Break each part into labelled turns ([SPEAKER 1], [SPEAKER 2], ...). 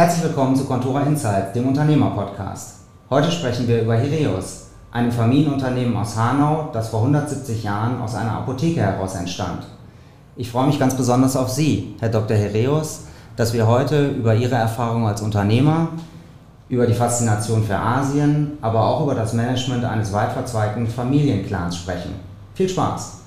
[SPEAKER 1] Herzlich willkommen zu Contora Insights, dem Unternehmer-Podcast. Heute sprechen wir über Heraeus, einem Familienunternehmen aus Hanau, das vor 170 Jahren aus einer Apotheke heraus entstand. Ich freue mich ganz besonders auf Sie, Herr Dr. Heraeus, dass wir heute über Ihre Erfahrung als Unternehmer, über die Faszination für Asien, aber auch über das Management eines weit verzweigten Familienclans sprechen. Viel Spaß!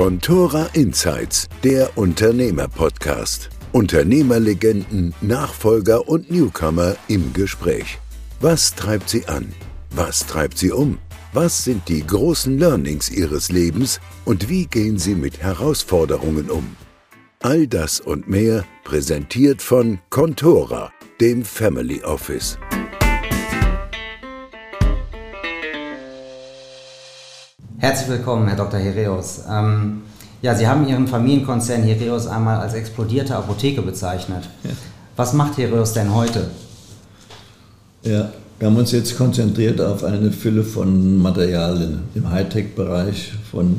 [SPEAKER 2] Contora Insights, der Unternehmer-Podcast. Unternehmerlegenden, Nachfolger und Newcomer im Gespräch. Was treibt sie an? Was treibt sie um? Was sind die großen Learnings ihres Lebens und wie gehen sie mit Herausforderungen um? All das und mehr präsentiert von Contora, dem Family Office.
[SPEAKER 1] Herzlich willkommen, Herr Dr. Heraeus. Ähm, ja, Sie haben Ihren Familienkonzern Heraeus einmal als explodierte Apotheke bezeichnet. Ja. Was macht Heraeus denn heute?
[SPEAKER 3] Ja, wir haben uns jetzt konzentriert auf eine Fülle von Materialien im Hightech-Bereich von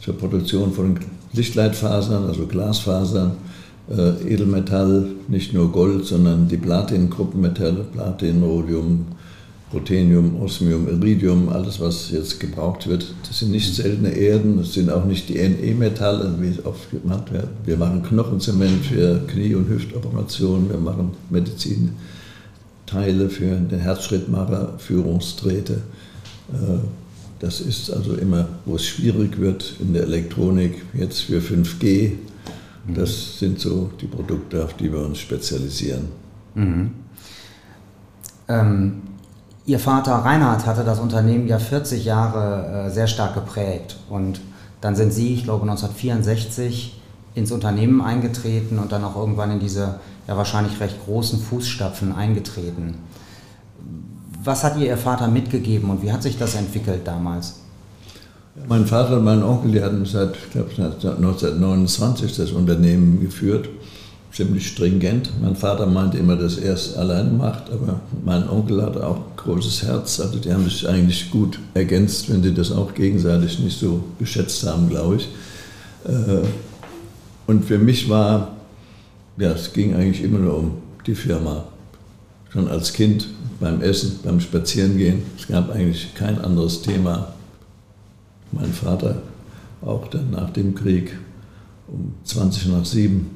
[SPEAKER 3] zur Produktion von Lichtleitfasern, also Glasfasern, äh, Edelmetall, nicht nur Gold, sondern die Platin-Gruppenmetalle, Platin, Rhodium, Ruthenium, Osmium, Iridium, alles was jetzt gebraucht wird, das sind nicht seltene Erden, das sind auch nicht die NE-Metalle, wie es oft gemacht wird. Wir machen Knochenzement für Knie- und Hüftoperationen, wir machen Medizinteile für den Herzschrittmacher, Führungsdrähte. Äh, das ist also immer, wo es schwierig wird in der Elektronik, jetzt für 5G. Das sind so die Produkte, auf die wir uns spezialisieren. Mhm.
[SPEAKER 1] Ähm Ihr Vater Reinhard hatte das Unternehmen ja 40 Jahre äh, sehr stark geprägt und dann sind Sie, ich glaube 1964, ins Unternehmen eingetreten und dann auch irgendwann in diese ja wahrscheinlich recht großen Fußstapfen eingetreten. Was hat ihr Ihr Vater mitgegeben und wie hat sich das entwickelt damals?
[SPEAKER 3] Mein Vater und mein Onkel, die hatten seit, ich glaube, 1929 das Unternehmen geführt ziemlich stringent. Mein Vater meinte immer, dass er es alleine macht, aber mein Onkel hatte auch ein großes Herz. Also die haben sich eigentlich gut ergänzt, wenn sie das auch gegenseitig nicht so geschätzt haben, glaube ich. Äh, und für mich war, ja, es ging eigentlich immer nur um die Firma. Schon als Kind beim Essen, beim Spazierengehen. Es gab eigentlich kein anderes Thema. Mein Vater auch dann nach dem Krieg um 20 nach 7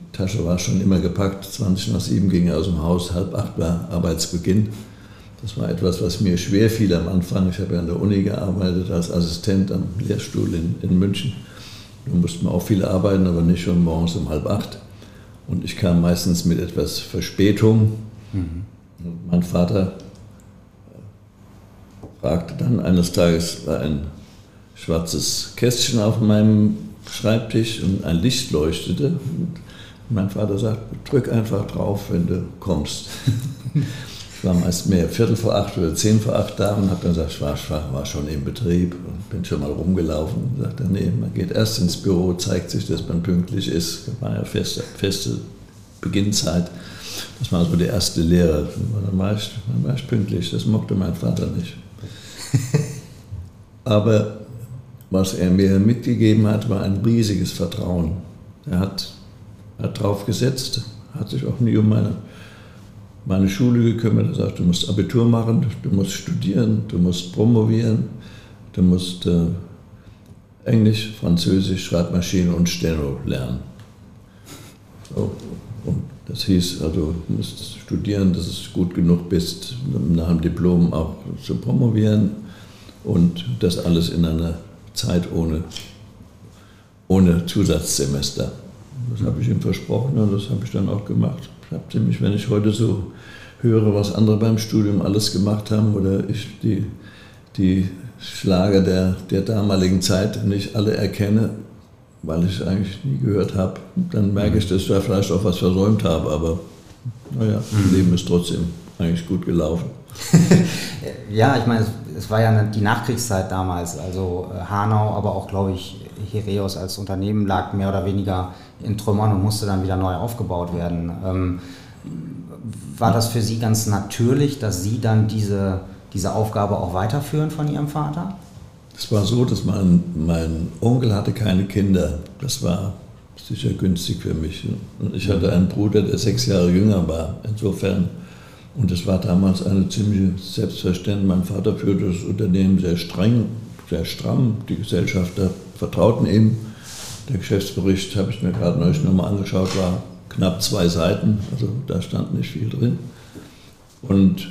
[SPEAKER 3] die Tasche war schon immer gepackt. 20 nach 7 ging er aus dem Haus, halb acht war Arbeitsbeginn. Das war etwas, was mir schwer fiel am Anfang. Ich habe ja an der Uni gearbeitet als Assistent am Lehrstuhl in, in München. Da musste man auch viel arbeiten, aber nicht schon morgens um halb acht. Und ich kam meistens mit etwas Verspätung. Mhm. Mein Vater fragte dann eines Tages, war ein schwarzes Kästchen auf meinem Schreibtisch und ein Licht leuchtete. Und mein Vater sagt, drück einfach drauf, wenn du kommst. ich war meist mehr Viertel vor acht oder zehn vor acht da und habe dann gesagt, ich war, war, schon im Betrieb und bin schon mal rumgelaufen. Und sagte, nee, man geht erst ins Büro, zeigt sich, dass man pünktlich ist. Das war ja feste, feste Beginnzeit. Das war so die erste Lehre. Dann war, ich, dann war ich pünktlich. Das mochte mein Vater nicht. Aber was er mir mitgegeben hat, war ein riesiges Vertrauen. Er hat hat drauf gesetzt, hat sich auch nie um meine, meine Schule gekümmert. Er sagt, du musst Abitur machen, du musst studieren, du musst promovieren, du musst äh, Englisch, Französisch, Schreibmaschine und Steno lernen. So. Und das hieß, also du musst studieren, dass du gut genug bist, nach dem Diplom auch zu promovieren und das alles in einer Zeit ohne, ohne Zusatzsemester. Das habe ich ihm versprochen und das habe ich dann auch gemacht. Ich habe ziemlich, wenn ich heute so höre, was andere beim Studium alles gemacht haben oder ich die, die Schlager der, der damaligen Zeit nicht alle erkenne, weil ich eigentlich nie gehört habe, dann merke ich, dass ich da vielleicht auch was versäumt habe. Aber naja, mhm. Leben ist trotzdem eigentlich gut gelaufen.
[SPEAKER 1] ja, ich meine, es, war ja die Nachkriegszeit damals. Also äh, Hanau, aber auch, glaube ich, Heraeus als Unternehmen lag mehr oder weniger in Trümmern und musste dann wieder neu aufgebaut werden. Ähm, war das für Sie ganz natürlich, dass Sie dann diese, diese Aufgabe auch weiterführen von Ihrem Vater?
[SPEAKER 3] Es war so, dass mein, mein Onkel hatte keine Kinder. Das war sicher günstig für mich. Und ich hatte einen Bruder, der sechs Jahre jünger war. Insofern, und es war damals eine ziemliche Selbstverständnis. Mein Vater führte das Unternehmen sehr streng, sehr stramm. Die Gesellschafter vertrauten ihm. Der Geschäftsbericht, habe ich mir gerade neulich nochmal angeschaut, war knapp zwei Seiten, also da stand nicht viel drin. Und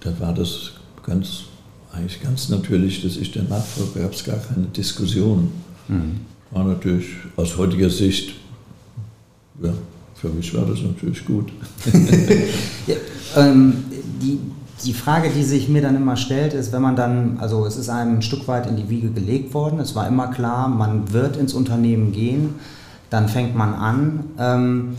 [SPEAKER 3] da war das ganz, eigentlich ganz natürlich, dass ich der Nachfolger, gab es gar keine Diskussion. Mhm. War natürlich aus heutiger Sicht, ja, für mich war das natürlich gut.
[SPEAKER 1] ja, ähm, die, die Frage, die sich mir dann immer stellt, ist, wenn man dann, also es ist einem ein Stück weit in die Wiege gelegt worden, es war immer klar, man wird ins Unternehmen gehen, dann fängt man an. Ähm,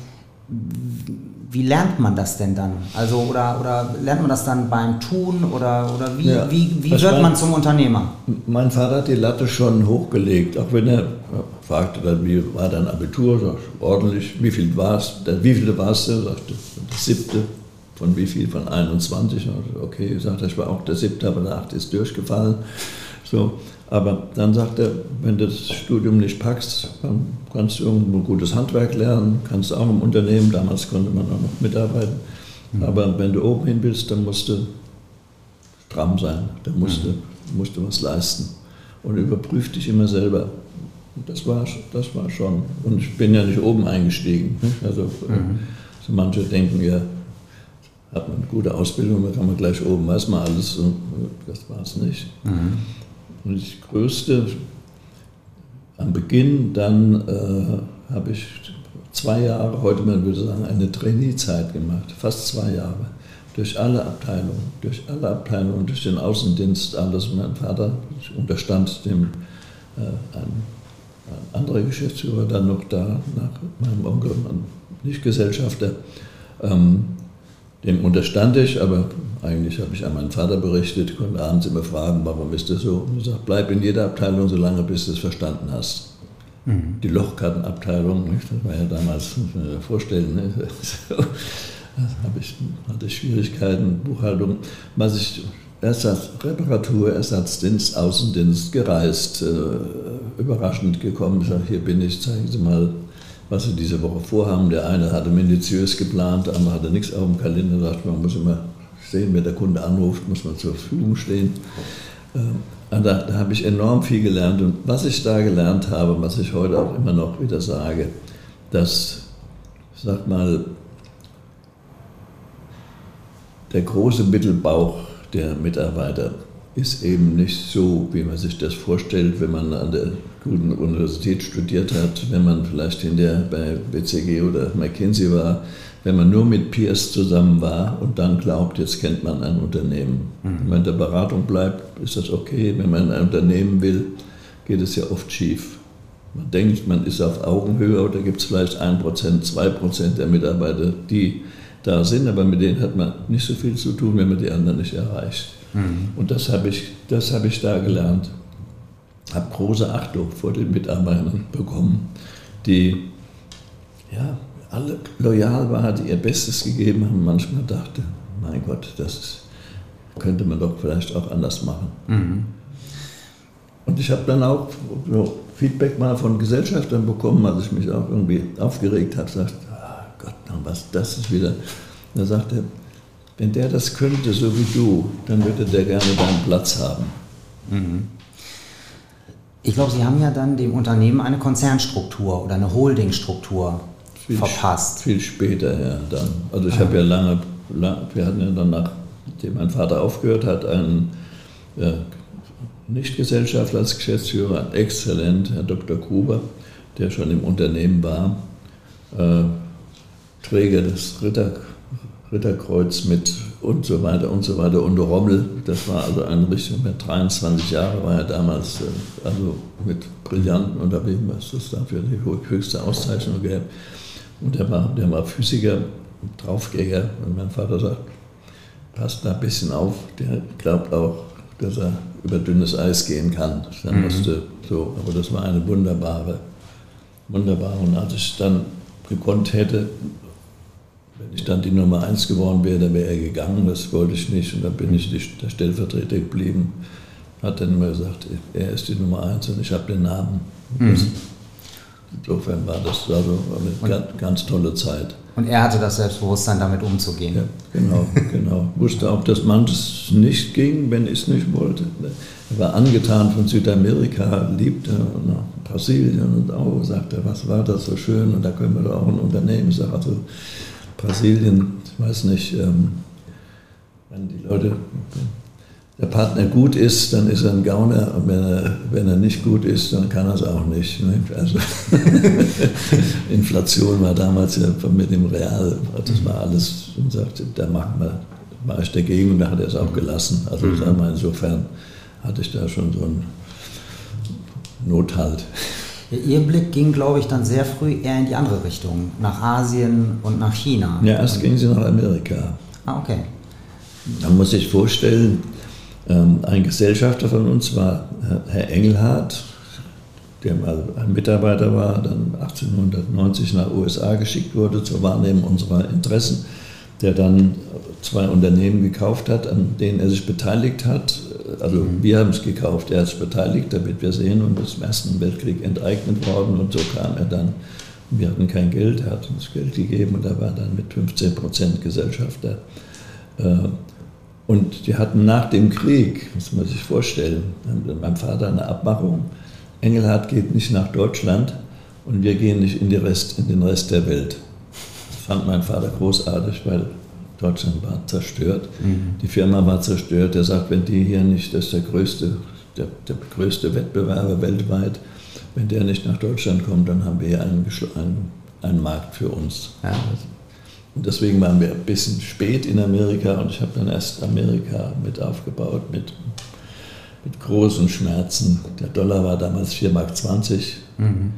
[SPEAKER 1] wie lernt man das denn dann? Also oder, oder lernt man das dann beim Tun oder, oder wie, ja. wie, wie wird man zum Unternehmer?
[SPEAKER 3] Mein Vater hat die Latte schon hochgelegt, auch wenn er fragte dann, wie war dein Abitur? Sag, ordentlich, wie viel war es? Wie viele warst du? Sagte, das siebte. Von wie viel? Von 21. Okay, ich sagte, ich war auch der siebte, aber der achte ist durchgefallen. So, aber dann sagt er, wenn du das Studium nicht packst, dann kannst du irgendwo ein gutes Handwerk lernen, kannst auch im Unternehmen, damals konnte man auch noch mitarbeiten. Mhm. Aber wenn du oben hin willst, dann musst du stramm sein, dann musst, mhm. du, musst du was leisten. Und überprüf dich immer selber. Das war, das war schon. Und ich bin ja nicht oben eingestiegen. Also, mhm. so manche denken ja, hat man eine gute Ausbildung, dann kann man gleich oben, weiß man alles. Das war es nicht. Mhm. Und das Größte am Beginn, dann äh, habe ich zwei Jahre, heute man würde sagen, eine Trainee-Zeit gemacht, fast zwei Jahre. Durch alle Abteilungen, durch alle Abteilungen, durch den Außendienst, alles. Mein Vater unterstand dem, äh, ein, ein anderer Geschäftsführer dann noch da, nach meinem Onkel, nicht Gesellschafter. Ähm, dem unterstand ich, aber eigentlich habe ich an meinen Vater berichtet, konnte abends immer fragen, warum ist das so? Und er sagt, bleib in jeder Abteilung so lange, bis du es verstanden hast. Mhm. Die Lochkartenabteilung, das war ja damals, muss man sich vorstellen, ne? so, habe ich, hatte ich Schwierigkeiten, Buchhaltung. Was ich Ersatz, Reparatur, Ersatzdienst, Außendienst, gereist, äh, überraschend gekommen. Ich sage, hier bin ich, zeigen Sie mal was sie diese Woche vorhaben. Der eine hatte minutiös geplant, der andere hatte nichts auf dem Kalender, sagt man muss immer sehen, wenn der Kunde anruft, muss man zur Verfügung stehen. Ähm, da, da habe ich enorm viel gelernt und was ich da gelernt habe, was ich heute auch immer noch wieder sage, dass, sag mal, der große Mittelbauch der Mitarbeiter ist eben nicht so, wie man sich das vorstellt, wenn man an der guten Universität studiert hat, wenn man vielleicht hinterher bei BCG oder McKinsey war, wenn man nur mit Peers zusammen war und dann glaubt, jetzt kennt man ein Unternehmen. Mhm. Wenn man in der Beratung bleibt, ist das okay. Wenn man ein Unternehmen will, geht es ja oft schief. Man denkt, man ist auf Augenhöhe oder gibt es vielleicht 1%, 2% der Mitarbeiter, die da sind, aber mit denen hat man nicht so viel zu tun, wenn man die anderen nicht erreicht. Mhm. Und das habe ich, hab ich da gelernt habe große Achtung vor den Mitarbeitern bekommen, die ja, alle loyal waren, die ihr Bestes gegeben haben. Manchmal dachte, mein Gott, das könnte man doch vielleicht auch anders machen. Mhm. Und ich habe dann auch so Feedback mal von Gesellschaftern bekommen, als ich mich auch irgendwie aufgeregt habe, sagt, oh Gott, was, das ist wieder. Da sagte er, wenn der das könnte, so wie du, dann würde der gerne deinen Platz haben. Mhm.
[SPEAKER 1] Ich glaube, Sie haben ja dann dem Unternehmen eine Konzernstruktur oder eine Holdingstruktur viel verpasst.
[SPEAKER 3] Viel später, ja. Dann. Also ich ah. habe ja lange, lang, wir hatten ja dann, nachdem mein Vater aufgehört hat, einen ja, Nichtgesellschafter als Geschäftsführer, exzellent, Herr Dr. Gruber, der schon im Unternehmen war, äh, Träger des Ritter, Ritterkreuz mit und so weiter und so weiter. Und Rommel, das war also eine Richtung, mit 23 Jahre war er damals, äh, also mit Brillanten unterwegs, was es da für die höchste Auszeichnung gab. Und der war, der war Physiker, Draufgänger. Und mein Vater sagt, passt da ein bisschen auf, der glaubt auch, dass er über dünnes Eis gehen kann. Dann mhm. musste so, aber das war eine wunderbare, wunderbare. Und als ich dann gekonnt hätte, wenn ich dann die Nummer eins geworden wäre, dann wäre er gegangen, das wollte ich nicht. Und dann bin ich der Stellvertreter geblieben. Hat dann immer gesagt, er ist die Nummer eins und ich habe den Namen.
[SPEAKER 1] Mhm.
[SPEAKER 3] insofern war das also eine ganz, ganz tolle Zeit.
[SPEAKER 1] Und er hatte das Selbstbewusstsein, damit umzugehen. Ja,
[SPEAKER 3] genau, genau. Wusste auch, dass manches nicht ging, wenn ich es nicht wollte. Er war angetan von Südamerika, liebte nach Brasilien und auch sagte, was war das so schön und da können wir doch auch ein Unternehmen sagen. Also Brasilien, ich weiß nicht, ähm, wenn die Leute der Partner gut ist, dann ist er ein Gauner und wenn er, wenn er nicht gut ist, dann kann er es auch nicht. Ne? Also Inflation war damals ja mit dem Real, das war alles, und sagte, da machen wir, war ich dagegen und da hat er es auch gelassen. Also mhm. sagen wir, insofern hatte ich da schon so einen Nothalt.
[SPEAKER 1] Ihr Blick ging, glaube ich, dann sehr früh eher in die andere Richtung, nach Asien und nach China.
[SPEAKER 3] Ja, erst ging sie nach Amerika.
[SPEAKER 1] Ah, okay.
[SPEAKER 3] Da muss ich vorstellen, ähm, ein Gesellschafter von uns war äh, Herr Engelhardt, der mal ein Mitarbeiter war, dann 1890 nach USA geschickt wurde zur Wahrnehmung unserer Interessen, der dann zwei Unternehmen gekauft hat, an denen er sich beteiligt hat. Also mhm. wir haben es gekauft, er hat sich beteiligt, damit wir sehen, und ist im Ersten Weltkrieg enteignet worden und so kam er dann. Wir hatten kein Geld, er hat uns Geld gegeben und er war dann mit 15 Prozent Gesellschafter. Äh, und die hatten nach dem Krieg, muss man sich vorstellen, mit meinem Vater eine Abmachung, Engelhardt geht nicht nach Deutschland und wir gehen nicht in, Rest, in den Rest der Welt. Fand mein Vater großartig, weil Deutschland war zerstört, mhm. die Firma war zerstört. Er sagt, wenn die hier nicht, das ist der größte, der, der größte Wettbewerber weltweit, wenn der nicht nach Deutschland kommt, dann haben wir hier einen, einen, einen Markt für uns. Ja. Und deswegen waren wir ein bisschen spät in Amerika und ich habe dann erst Amerika mit aufgebaut mit, mit großen Schmerzen. Der Dollar war damals 4,20 Mark mhm.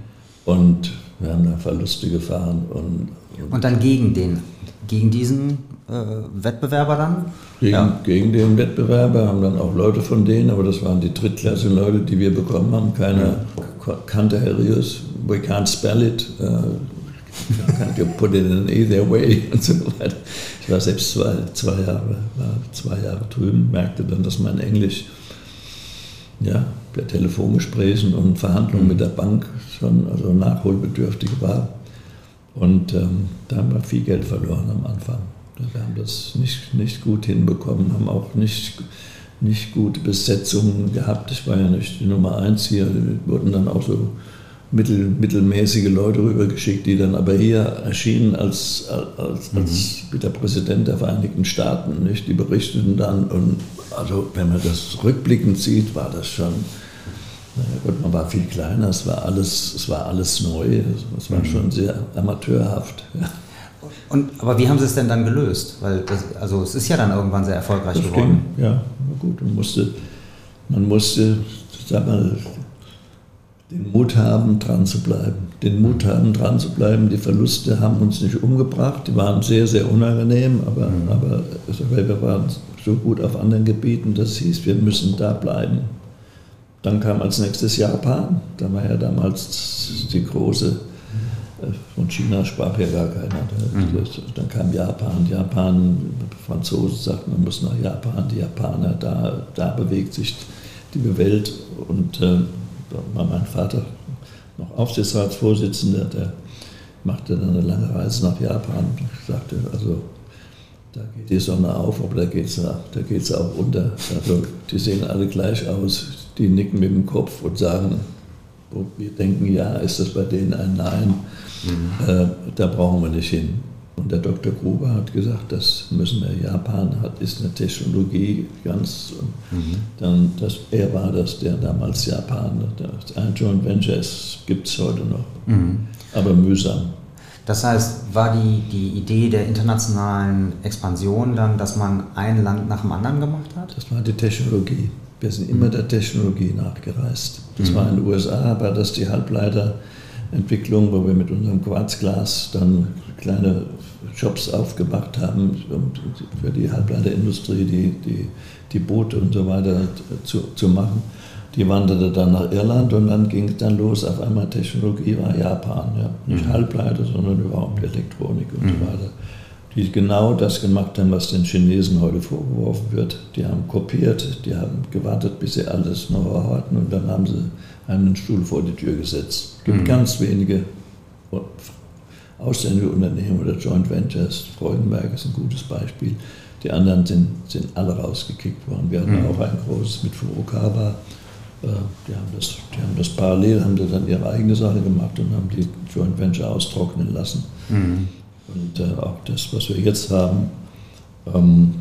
[SPEAKER 3] und wir haben da Verluste gefahren. Und,
[SPEAKER 1] und, und dann gegen den, gegen diesen äh, Wettbewerber dann?
[SPEAKER 3] Gegen, ja. gegen den Wettbewerber haben dann auch Leute von denen, aber das waren die Drittklasse-Leute, die wir bekommen haben. Keiner mhm. kannte Harrius, we can't spell it. Äh, you put it in either way und so weiter. Ich war selbst zwei, zwei, Jahre, war zwei Jahre drüben, merkte dann, dass mein Englisch ja, bei Telefongesprächen und Verhandlungen mit der Bank schon also nachholbedürftig war. Und ähm, da haben wir viel Geld verloren am Anfang. Wir haben das nicht, nicht gut hinbekommen, haben auch nicht, nicht gute Besetzungen gehabt. Ich war ja nicht die Nummer eins hier, wir wurden dann auch so mittel, mittelmäßige Leute rübergeschickt, die dann aber hier erschienen als, als, mhm. als der Präsident der Vereinigten Staaten. Nicht? Die berichteten dann, und also wenn man das rückblickend sieht, war das schon, naja Gott, man war viel kleiner, es war alles, es war alles neu, es war mhm. schon sehr amateurhaft. Ja.
[SPEAKER 1] Und, aber wie haben Sie es denn dann gelöst? Weil das, also es ist ja dann irgendwann sehr erfolgreich das geworden.
[SPEAKER 3] Ging, ja, gut, man musste, man musste, sag mal, den Mut haben, dran zu bleiben. Den Mut haben, dran zu bleiben. Die Verluste haben uns nicht umgebracht, die waren sehr, sehr unangenehm, aber, mhm. aber wir waren so gut auf anderen Gebieten, das hieß, wir müssen da bleiben. Dann kam als nächstes Japan, da war ja damals die große, äh, von China sprach ja gar keiner. Mhm. Dann kam Japan, Japan, Franzosen sagten, man muss nach Japan, die Japaner, da, da bewegt sich die Welt und äh, da war mein Vater noch Aufsichtsratsvorsitzender, der machte dann eine lange Reise nach Japan und sagte, also da geht die Sonne auf, aber da geht es da geht's auch unter. Also die sehen alle gleich aus, die nicken mit dem Kopf und sagen, wir denken ja, ist das bei denen ein Nein, mhm. äh, da brauchen wir nicht hin. Und der Dr. Gruber hat gesagt, das müssen wir, Japan hat, ist eine Technologie ganz, mhm. dann, das, er war das, der damals Japan, das ein Joint Venture gibt es heute noch, mhm. aber mühsam.
[SPEAKER 1] Das heißt, war die, die Idee der internationalen Expansion dann, dass man ein Land nach dem anderen gemacht hat?
[SPEAKER 3] Das war die Technologie. Wir sind immer der Technologie nachgereist. Das mhm. war in den USA, war das die Halbleiterentwicklung, wo wir mit unserem Quarzglas dann kleine Shops aufgemacht haben für die Halbleiterindustrie, die, die, die Boote und so weiter zu, zu machen. Die wanderte dann nach Irland und dann ging es dann los. Auf einmal Technologie war Japan. Ja. Nicht mhm. Halbleiter, sondern überhaupt Elektronik und mhm. so weiter. Die genau das gemacht haben, was den Chinesen heute vorgeworfen wird. Die haben kopiert, die haben gewartet, bis sie alles noch hatten und dann haben sie einen Stuhl vor die Tür gesetzt. Es gibt mhm. ganz wenige ausländische Unternehmen oder Joint Ventures. Freudenberg ist ein gutes Beispiel. Die anderen sind, sind alle rausgekickt worden. Wir hatten mhm. auch ein großes mit Furukawa. Äh, die haben, das, die haben das parallel, haben dann ihre eigene Sache gemacht und haben die Joint Venture austrocknen lassen. Mhm. Und äh, auch das, was wir jetzt haben, ähm,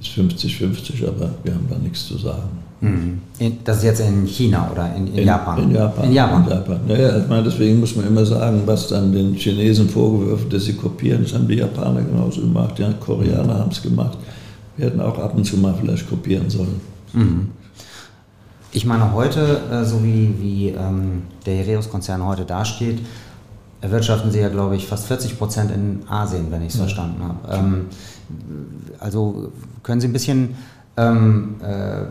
[SPEAKER 3] ist 50-50, aber wir haben da nichts zu sagen.
[SPEAKER 1] Mhm. Das ist jetzt in China oder in, in, in Japan?
[SPEAKER 3] In Japan.
[SPEAKER 1] In Japan.
[SPEAKER 3] Japan. Naja, ich meine, deswegen muss man immer sagen, was dann den Chinesen vorgeworfen dass sie kopieren, das haben die Japaner genauso gemacht, die Koreaner haben es gemacht. Wir hätten auch ab und zu mal vielleicht kopieren sollen. Mhm.
[SPEAKER 1] Ich meine, heute, äh, so wie, wie ähm, der Heraeus-Konzern heute dasteht, erwirtschaften Sie ja, glaube ich, fast 40 Prozent in Asien, wenn ich es ja. verstanden habe. Ähm, also können Sie ein bisschen ähm, äh,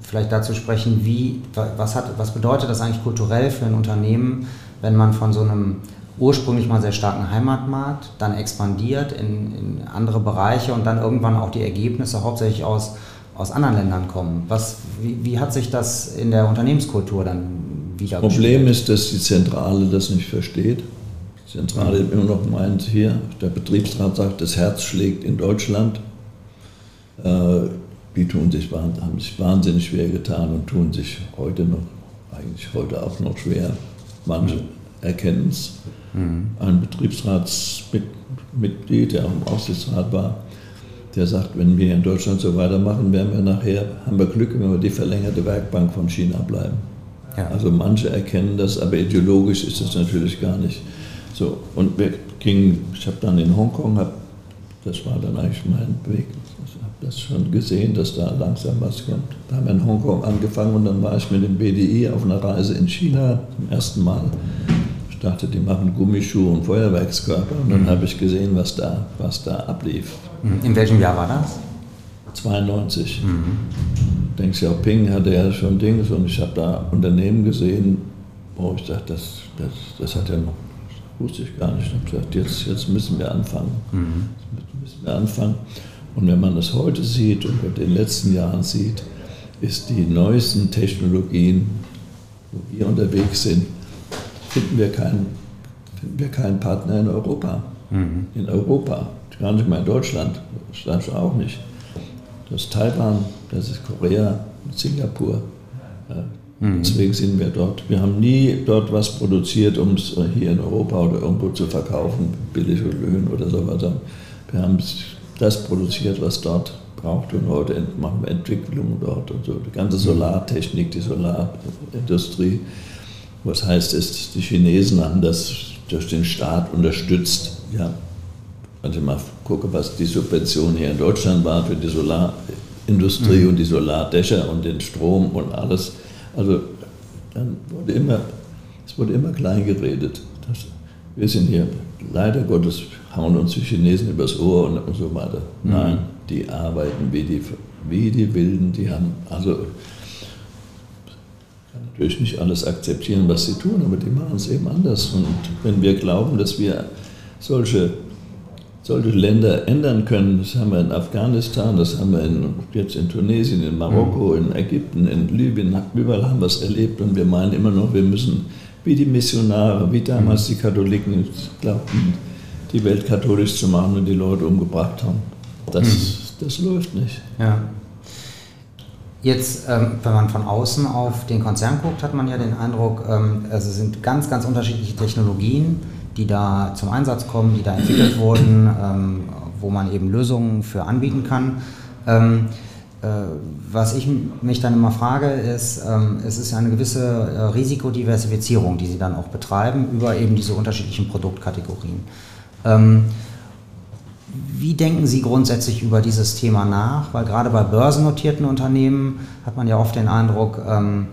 [SPEAKER 1] vielleicht dazu sprechen, wie, was, hat, was bedeutet das eigentlich kulturell für ein Unternehmen, wenn man von so einem ursprünglich mal sehr starken Heimatmarkt dann expandiert in, in andere Bereiche und dann irgendwann auch die Ergebnisse hauptsächlich aus, aus anderen Ländern kommen. Was, wie, wie hat sich das in der Unternehmenskultur dann wieder
[SPEAKER 3] Das Problem ist, dass die Zentrale das nicht versteht. Die Zentrale immer noch meint hier, der Betriebsrat sagt, das Herz schlägt in Deutschland. Äh, die tun sich, haben sich wahnsinnig schwer getan und tun sich heute noch, eigentlich heute auch noch schwer. Manche mhm. erkennen es. Mhm. Ein Betriebsratsmitglied, der auch im Aufsichtsrat war, der sagt, wenn wir in Deutschland so weitermachen, werden wir nachher, haben wir Glück, wenn wir die verlängerte Werkbank von China bleiben. Ja. Also manche erkennen das, aber ideologisch ist das natürlich gar nicht so. Und wir gingen, ich habe dann in Hongkong, hab, das war dann eigentlich mein Weg, das schon gesehen, dass da langsam was kommt. Da haben wir in Hongkong angefangen und dann war ich mit dem BDI auf einer Reise in China zum ersten Mal. Ich dachte, die machen Gummischuhe und Feuerwerkskörper und dann mhm. habe ich gesehen, was da, was da ablief.
[SPEAKER 1] Mhm. In welchem Jahr war das?
[SPEAKER 3] 92. Mhm. Deng Xiaoping hatte ja schon Dings und ich habe da Unternehmen gesehen, wo ich dachte, das, das, das hat ja noch, das wusste ich gar nicht. Ich habe gesagt, jetzt, jetzt müssen wir anfangen. Mhm. Jetzt müssen wir anfangen. Und wenn man das heute sieht und in den letzten Jahren sieht, ist die neuesten Technologien, wo wir unterwegs sind, finden wir keinen, finden wir keinen Partner in Europa. Mhm. In Europa, gar nicht mal in Deutschland, das auch nicht. Das ist Taiwan, das ist Korea, Singapur. Mhm. Deswegen sind wir dort. Wir haben nie dort was produziert, um es hier in Europa oder irgendwo zu verkaufen, billige Löhne oder sowas. Wir haben das produziert, was dort braucht. Und heute machen wir Entwicklungen dort und so. Die ganze Solartechnik, die Solarindustrie. Was heißt es, die Chinesen haben das durch den Staat unterstützt. Ja, wenn ich mal gucke, was die Subvention hier in Deutschland war für die Solarindustrie mhm. und die Solardächer und den Strom und alles. Also dann wurde immer, es wurde immer klein geredet. Das, wir sind hier leider Gottes hauen uns die Chinesen übers Ohr und, und so weiter. Mhm. Nein, die arbeiten wie die, wie die Wilden, die haben, also natürlich nicht alles akzeptieren, was sie tun, aber die machen es eben anders. Und wenn wir glauben, dass wir solche, solche Länder ändern können, das haben wir in Afghanistan, das haben wir in, jetzt in Tunesien, in Marokko, mhm. in Ägypten, in Libyen, überall haben wir es erlebt und wir meinen immer noch, wir müssen wie die Missionare, wie damals mhm. die Katholiken glaubten, die Welt katholisch zu machen und die Leute umgebracht haben. Das, mhm. das läuft nicht.
[SPEAKER 1] Ja. Jetzt, ähm, wenn man von außen auf den Konzern guckt, hat man ja den Eindruck, ähm, also es sind ganz, ganz unterschiedliche Technologien, die da zum Einsatz kommen, die da entwickelt wurden, ähm, wo man eben Lösungen für anbieten kann. Äh, was ich mich dann immer frage, ist, es ist eine gewisse äh, Risikodiversifizierung, die Sie dann auch betreiben über eben diese unterschiedlichen Produktkategorien. Wie denken Sie grundsätzlich über dieses Thema nach? Weil gerade bei börsennotierten Unternehmen hat man ja oft den Eindruck, ähm,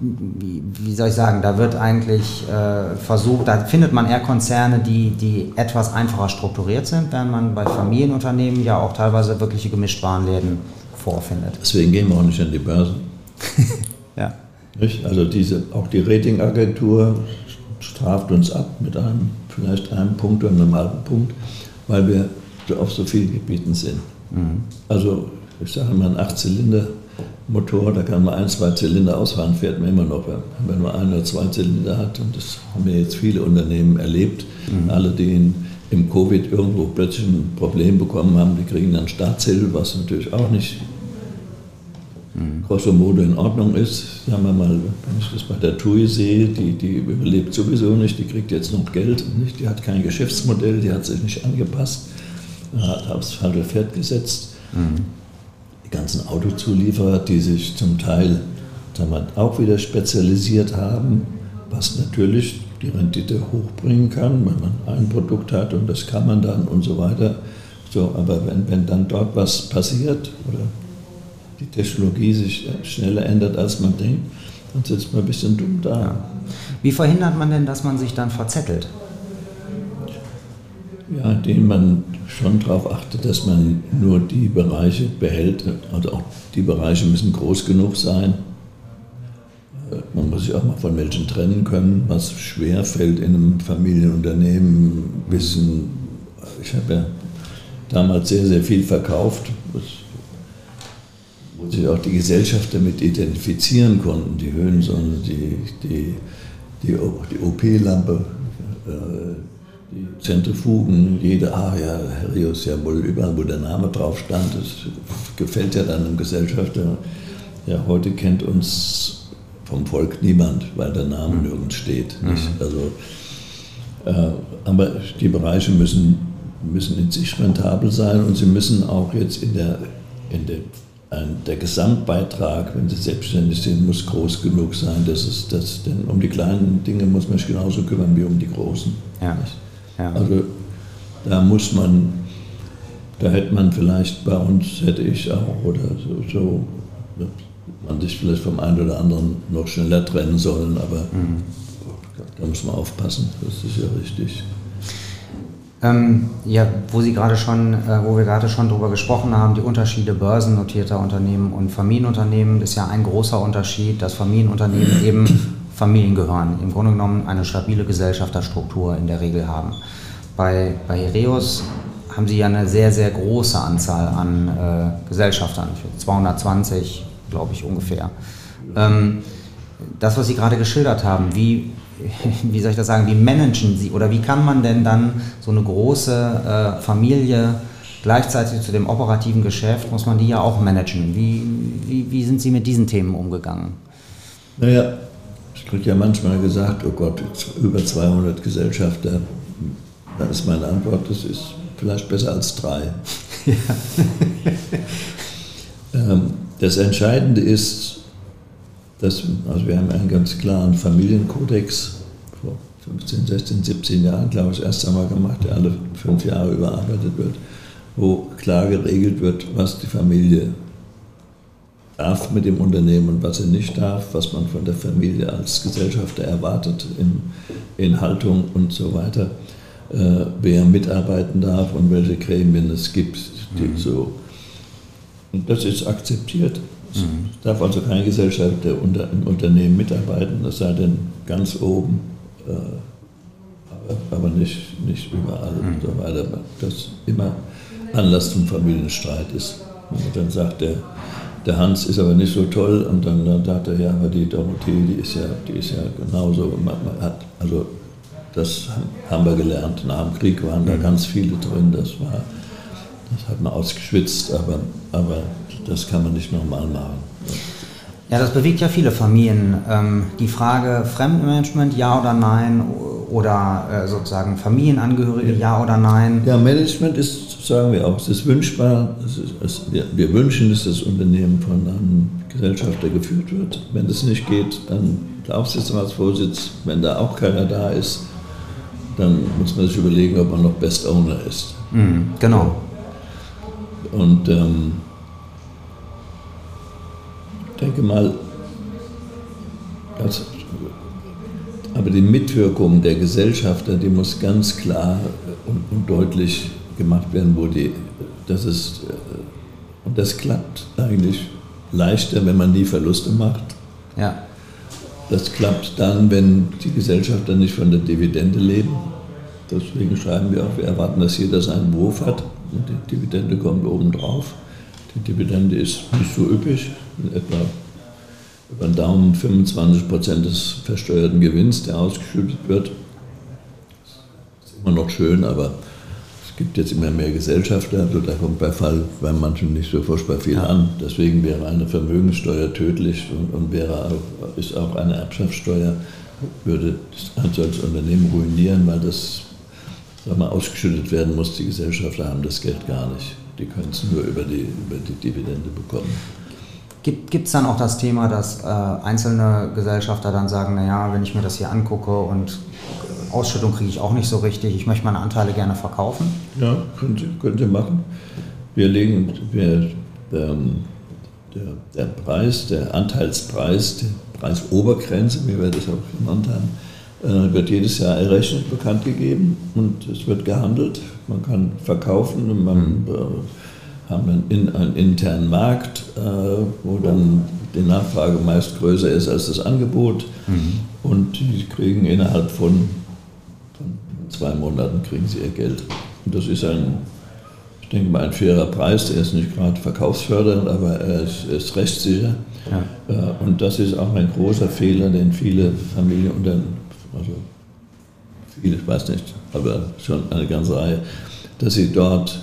[SPEAKER 1] wie, wie, soll ich sagen, da wird eigentlich äh, versucht, da findet man eher Konzerne, die, die etwas einfacher strukturiert sind, während man bei Familienunternehmen ja auch teilweise wirkliche Gemischtwarenläden vorfindet.
[SPEAKER 3] Deswegen gehen wir auch nicht an die Börsen. ja. Nicht? Also diese, auch die Ratingagentur straft uns ab mit einem, vielleicht einem Punkt oder einem halben Punkt, weil wir auf so vielen Gebieten sind. Mhm. Also ich sage mal, ein Achtzylinder Motor, da kann man ein, zwei Zylinder ausfahren, fährt man immer noch. Wenn man ein oder zwei Zylinder hat, und das haben ja jetzt viele Unternehmen erlebt, mhm. alle, die im Covid irgendwo plötzlich ein Problem bekommen haben, die kriegen dann Starthilfe, was natürlich auch nicht mhm. grosso modo in Ordnung ist. Sagen wir mal, wenn ich das bei der TUI sehe, die, die überlebt sowieso nicht, die kriegt jetzt noch Geld, nicht? die hat kein Geschäftsmodell, die hat sich nicht angepasst, hat aufs falsche Pferd gesetzt. Mhm ganzen Autozulieferer, die sich zum Teil wir, auch wieder spezialisiert haben, was natürlich die Rendite hochbringen kann, wenn man ein Produkt hat und das kann man dann und so weiter. So, aber wenn, wenn dann dort was passiert oder die Technologie sich schneller ändert, als man denkt, dann sitzt man ein bisschen dumm da. Ja.
[SPEAKER 1] Wie verhindert man denn, dass man sich dann verzettelt?
[SPEAKER 3] Ja, indem man schon darauf achtet, dass man nur die Bereiche behält. Also auch die Bereiche müssen groß genug sein. Äh, man muss sich auch mal von welchen trennen können, was schwer fällt in einem Familienunternehmen. Bisschen, ich habe ja damals sehr, sehr viel verkauft, wo sich auch die Gesellschaft damit identifizieren konnten. Die Höhensonne, die, die, die, die OP-Lampe. Äh, die Zentrifugen, jede, ah ja, Herrius, ja wohl überall, wo der Name drauf stand, das gefällt ja dann dem Gesellschafter. Ja, heute kennt uns vom Volk niemand, weil der Name mhm. nirgends steht. Nicht? Mhm. Also, äh, aber die Bereiche müssen, müssen in sich rentabel sein und sie müssen auch jetzt in der, in der der Gesamtbeitrag, wenn Sie selbstständig sind, muss groß genug sein. Das ist das, denn um die kleinen Dinge muss man sich genauso kümmern wie um die großen. Ja. Ja. Also da muss man, da hätte man vielleicht bei uns, hätte ich auch, oder so, so man sich vielleicht vom einen oder anderen noch schneller trennen sollen, aber mhm. da muss man aufpassen, das ist ja richtig.
[SPEAKER 1] Ähm, ja, wo Sie gerade schon, äh, wo wir gerade schon darüber gesprochen haben, die Unterschiede börsennotierter Unternehmen und Familienunternehmen, ist ja ein großer Unterschied, dass Familienunternehmen eben Familien gehören, im Grunde genommen eine stabile Gesellschafterstruktur in der Regel haben. Bei, bei Hereus haben sie ja eine sehr, sehr große Anzahl an äh, Gesellschaftern, 220, glaube ich, ungefähr. Ähm, das, was Sie gerade geschildert haben, wie, wie soll ich das sagen, wie managen Sie oder wie kann man denn dann so eine große äh, Familie gleichzeitig zu dem operativen Geschäft, muss man die ja auch managen. Wie, wie, wie sind Sie mit diesen Themen umgegangen?
[SPEAKER 3] Naja, wird ja manchmal gesagt, oh Gott, über 200 Gesellschafter. Da ist meine Antwort, das ist vielleicht besser als drei. Ja. Ähm, das Entscheidende ist, dass, also wir haben einen ganz klaren Familienkodex vor 15, 16, 17 Jahren, glaube ich, erst einmal gemacht, der alle fünf Jahre überarbeitet wird, wo klar geregelt wird, was die Familie darf mit dem Unternehmen und was er nicht darf, was man von der Familie als Gesellschafter erwartet in, in Haltung und so weiter, äh, wer mitarbeiten darf und welche Gremien es gibt, mhm. so. Und das ist akzeptiert. Es mhm. darf also kein Gesellschafter unter, im Unternehmen mitarbeiten, es sei denn ganz oben, äh, aber, aber, nicht, nicht überall mhm. und so weiter. Das immer Anlass zum Familienstreit ist. Und dann sagt der der Hans ist aber nicht so toll und dann, dann dachte er, ja, aber die Dorothee, die ist ja, die ist ja genauso. Hat, also das haben wir gelernt. Nach dem Krieg waren da mhm. ganz viele drin. Das war, das hat man ausgeschwitzt, aber, aber das kann man nicht nochmal machen.
[SPEAKER 1] Ja, das bewegt ja viele Familien. Ähm, die Frage Fremdmanagement, ja oder nein, oder äh, sozusagen Familienangehörige, ja oder nein.
[SPEAKER 3] Ja, Management ist sagen wir auch, es ist wünschbar, es ist, es, wir, wir, wünschen, dass das Unternehmen von einem Gesellschafter geführt wird. Wenn das nicht geht, dann der Aufsichtsratsvorsitz, wenn da auch keiner da ist, dann muss man sich überlegen, ob man noch Best Owner ist.
[SPEAKER 1] Mhm, genau.
[SPEAKER 3] Und ähm, ich denke mal, das, aber die Mitwirkung der Gesellschafter, die muss ganz klar und, und deutlich gemacht werden, wo die, das ist, äh, und das klappt eigentlich leichter, wenn man nie Verluste macht.
[SPEAKER 1] Ja.
[SPEAKER 3] Das klappt dann, wenn die Gesellschafter nicht von der Dividende leben. Deswegen schreiben wir auch, wir erwarten, dass jeder seinen Wurf hat und die Dividende kommt obendrauf. Die Dividende ist nicht so üppig, etwa über den Daumen 25 Prozent des versteuerten Gewinns, der ausgeschüttet wird. Ist immer noch schön, aber es gibt jetzt immer mehr Gesellschafter, also da kommt bei Fall bei manchen nicht so furchtbar viel an. Deswegen wäre eine Vermögenssteuer tödlich und, und wäre auch, ist auch eine Erbschaftssteuer, würde ein solches Unternehmen ruinieren, weil das sag mal, ausgeschüttet werden muss. Die Gesellschafter haben das Geld gar nicht. Die können es nur über die, über die Dividende bekommen.
[SPEAKER 1] Gibt es dann auch das Thema, dass äh, einzelne Gesellschafter dann sagen, naja, wenn ich mir das hier angucke und Ausschüttung kriege ich auch nicht so richtig, ich möchte meine Anteile gerne verkaufen?
[SPEAKER 3] Ja, können Sie machen. Wir legen, wir, ähm, der, der Preis, der Anteilspreis, die Preisobergrenze, wie wir das auch genannt haben, äh, wird jedes Jahr errechnet, bekannt gegeben und es wird gehandelt. Man kann verkaufen und man mhm. äh, haben dann in, einen internen Markt, äh, wo dann die Nachfrage meist größer ist als das Angebot mhm. und die kriegen innerhalb von, von, zwei Monaten kriegen sie ihr Geld. Und das ist ein, ich denke mal, ein fairer Preis, der ist nicht gerade verkaufsfördernd, aber er ist, er ist rechtssicher. Ja. Äh, und das ist auch ein großer Fehler, den viele Familienunternehmen also viele, ich weiß nicht, aber schon eine ganze Reihe, dass sie dort,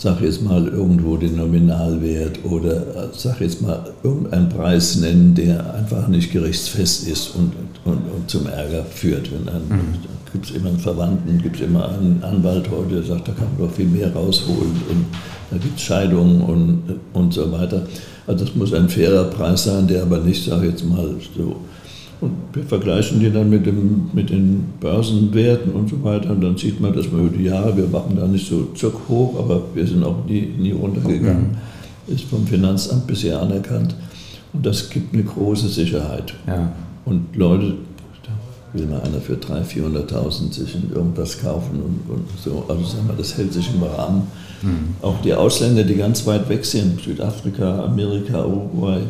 [SPEAKER 3] sag jetzt mal, irgendwo den Nominalwert oder sag jetzt mal irgendeinen Preis nennen, der einfach nicht gerichtsfest ist und, und, und zum Ärger führt. Wenn ein, mhm. gibt es immer einen Verwandten, gibt es immer einen Anwalt heute, der sagt, da kann man doch viel mehr rausholen und da gibt es Scheidungen und, und so weiter. Also das muss ein fairer Preis sein, der aber nicht, sag jetzt mal, so und wir vergleichen die dann mit, dem, mit den Börsenwerten und so weiter. Und dann sieht man, dass wir über die Jahre, wir machen da nicht so zuck hoch, aber wir sind auch nie, nie runtergegangen. Mhm. Ist vom Finanzamt bisher anerkannt. Und das gibt eine große Sicherheit. Ja. Und Leute, da will mal einer für 300.000, 400.000 sich in irgendwas kaufen und, und, so. Also sagen wir, das hält sich im Rahmen. Mhm. Auch die Ausländer, die ganz weit weg sind, Südafrika, Amerika, Uruguay,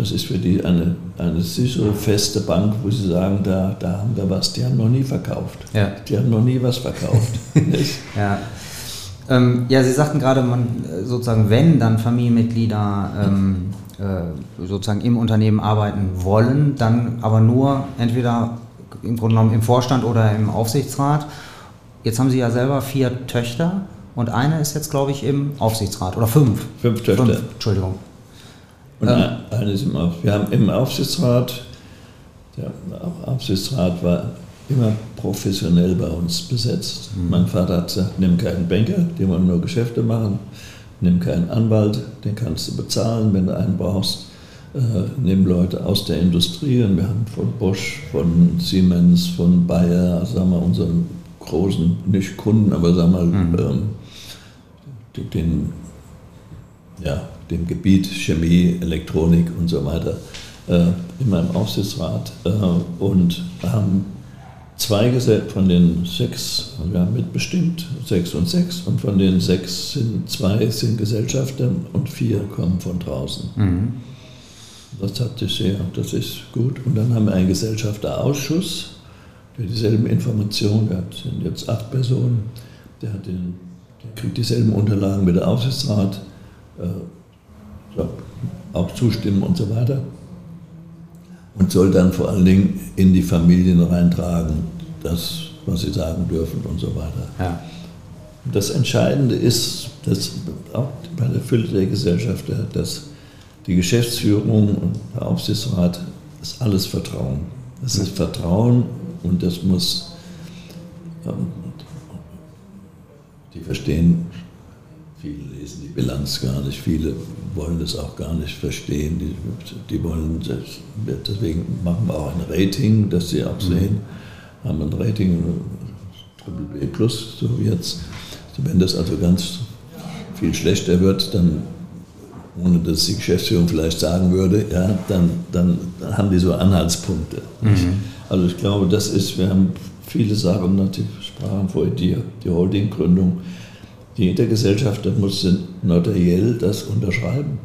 [SPEAKER 3] das ist für die eine, eine sichere, feste Bank, wo sie sagen, da, da haben wir was. Die haben noch nie verkauft. Ja. Die haben noch nie was verkauft.
[SPEAKER 1] ja. Ähm, ja, Sie sagten gerade, man sozusagen, wenn dann Familienmitglieder ähm, äh, sozusagen im Unternehmen arbeiten wollen, dann aber nur entweder im Grunde genommen im Vorstand oder im Aufsichtsrat. Jetzt haben Sie ja selber vier Töchter und eine ist jetzt, glaube ich, im Aufsichtsrat oder fünf.
[SPEAKER 3] Fünf Töchter. Fünf,
[SPEAKER 1] Entschuldigung.
[SPEAKER 3] Und ja. eines im Auf wir haben im Aufsichtsrat, der Aufsichtsrat war immer professionell bei uns besetzt. Mhm. Mein Vater hat gesagt, nimm keinen Banker, die wollen nur Geschäfte machen, nimm keinen Anwalt, den kannst du bezahlen, wenn du einen brauchst. Äh, nimm Leute aus der Industrie und wir haben von Bosch, von Siemens, von Bayer, sagen wir unseren großen, nicht Kunden, aber sagen wir mhm. ähm, den, ja, dem Gebiet Chemie, Elektronik und so weiter äh, in meinem Aufsichtsrat äh, und haben zwei von den sechs, wir haben mitbestimmt, sechs und sechs, und von den sechs sind zwei sind Gesellschafter und vier kommen von draußen. Mhm. Das hat sich sehr, das ist gut. Und dann haben wir einen Gesellschafterausschuss, der dieselben Informationen, der sind jetzt acht Personen, der, hat den, der kriegt dieselben Unterlagen wie der Aufsichtsrat. So, auch zustimmen und so weiter. Und soll dann vor allen Dingen in die Familien reintragen, das, was sie sagen dürfen und so weiter. Ja. Das Entscheidende ist, dass auch bei der Fülle der Gesellschaft, dass die Geschäftsführung und der Aufsichtsrat ist alles Vertrauen. Das ist Vertrauen und das muss, ähm, die verstehen Viele lesen die Bilanz gar nicht, viele wollen das auch gar nicht verstehen. Die, die wollen, deswegen machen wir auch ein Rating, dass sie auch mhm. sehen, mhm. haben ein Rating, B Plus, so wie jetzt. Wenn das also ganz viel schlechter wird, dann, ohne dass die Geschäftsführung vielleicht sagen würde, ja, dann, dann haben die so Anhaltspunkte. Mhm. Also ich glaube, das ist, wir haben viele Sachen, die sprachen vorher die, die Holdinggründung, jeder Gesellschafter muss notariell das unterschreiben.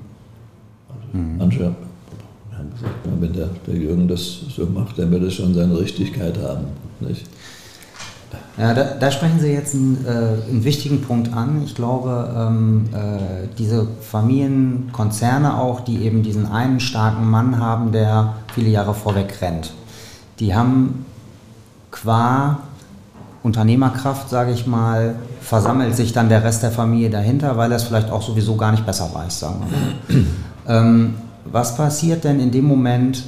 [SPEAKER 3] Also mhm. Haben gesagt, wenn der, der Jürgen das so macht, dann wird es schon seine Richtigkeit haben. Nicht?
[SPEAKER 1] Ja, da, da, sprechen Sie jetzt einen, äh, einen, wichtigen Punkt an. Ich glaube, ähm, äh, diese Familienkonzerne auch, die eben diesen einen starken Mann haben, der viele Jahre vorweg rennt, die haben qua Unternehmerkraft, sage ich mal, versammelt sich dann der Rest der Familie dahinter, weil er es vielleicht auch sowieso gar nicht besser weiß, sagen wir mal. ähm, was passiert denn in dem Moment,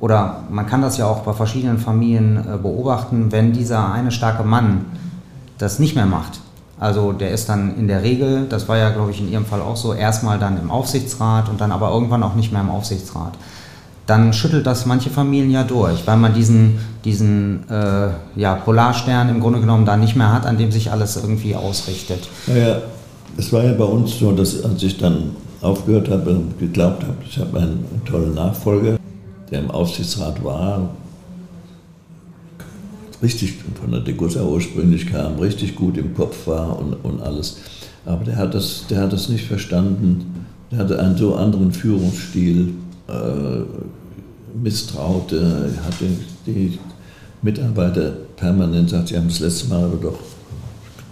[SPEAKER 1] oder man kann das ja auch bei verschiedenen Familien äh, beobachten, wenn dieser eine starke Mann das nicht mehr macht. Also der ist dann in der Regel, das war ja glaube ich in Ihrem Fall auch so, erstmal dann im Aufsichtsrat und dann aber irgendwann auch nicht mehr im Aufsichtsrat. Dann schüttelt das manche Familien ja durch, weil man diesen, diesen äh, ja, Polarstern im Grunde genommen da nicht mehr hat, an dem sich alles irgendwie ausrichtet.
[SPEAKER 3] Naja, es war ja bei uns so, dass als ich dann aufgehört habe und geglaubt habe, ich habe einen tollen Nachfolger, der im Aufsichtsrat war, richtig von der Degussa ursprünglich kam, richtig gut im Kopf war und, und alles. Aber der hat, das, der hat das nicht verstanden. Der hatte einen so anderen Führungsstil, misstraute, hatte die Mitarbeiter permanent gesagt, sie haben das letzte Mal aber doch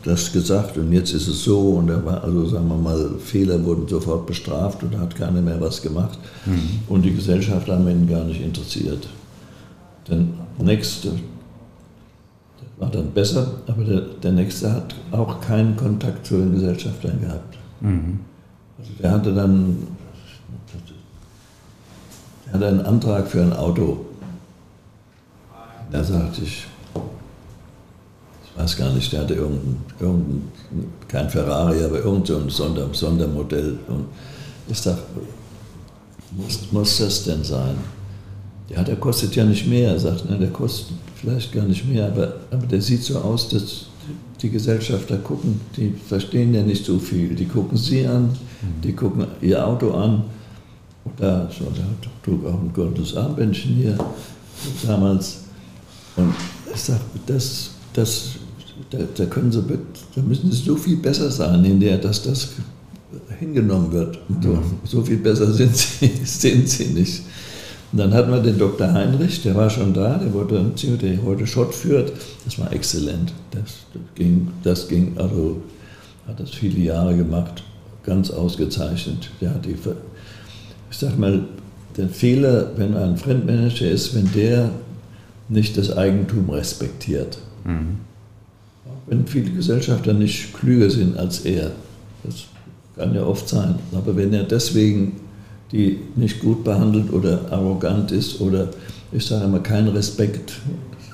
[SPEAKER 3] das gesagt und jetzt ist es so und er war, also sagen wir mal, Fehler wurden sofort bestraft und da hat keiner mehr was gemacht mhm. und die Gesellschaft haben ihn gar nicht interessiert. Der nächste war dann besser, aber der, der nächste hat auch keinen Kontakt zu den Gesellschaftern gehabt. Mhm. Also der hatte dann der hatte einen Antrag für ein Auto. Da sagte ich, weiß gar nicht, der hatte irgendein, irgendein kein Ferrari, aber irgendein Sonder, Sondermodell. Und ich dachte, muss, muss das denn sein? Ja, der kostet ja nicht mehr. Er sagt, ne, der kostet vielleicht gar nicht mehr, aber, aber der sieht so aus, dass die Gesellschafter gucken, die verstehen ja nicht so viel. Die gucken sie an, die gucken ihr Auto an. Da trug auch ein goldenes Armbändchen hier damals. Und ich sage, das, das da, da, können sie, da müssen sie so viel besser sein, in der, dass das hingenommen wird. So, mhm. so, viel besser sind sie, sind sie nicht. Und dann hatten wir den Dr. Heinrich, der war schon da, der, wurde, der heute Schott führt. Das war exzellent. Das, das, ging, das ging, also hat das viele Jahre gemacht, ganz ausgezeichnet. Der hat die, ich sag mal, der Fehler, wenn ein Fremdmanager ist, wenn der nicht das Eigentum respektiert. Mhm wenn viele Gesellschafter nicht klüger sind als er. Das kann ja oft sein. Aber wenn er deswegen die nicht gut behandelt oder arrogant ist oder ich sage immer keinen Respekt,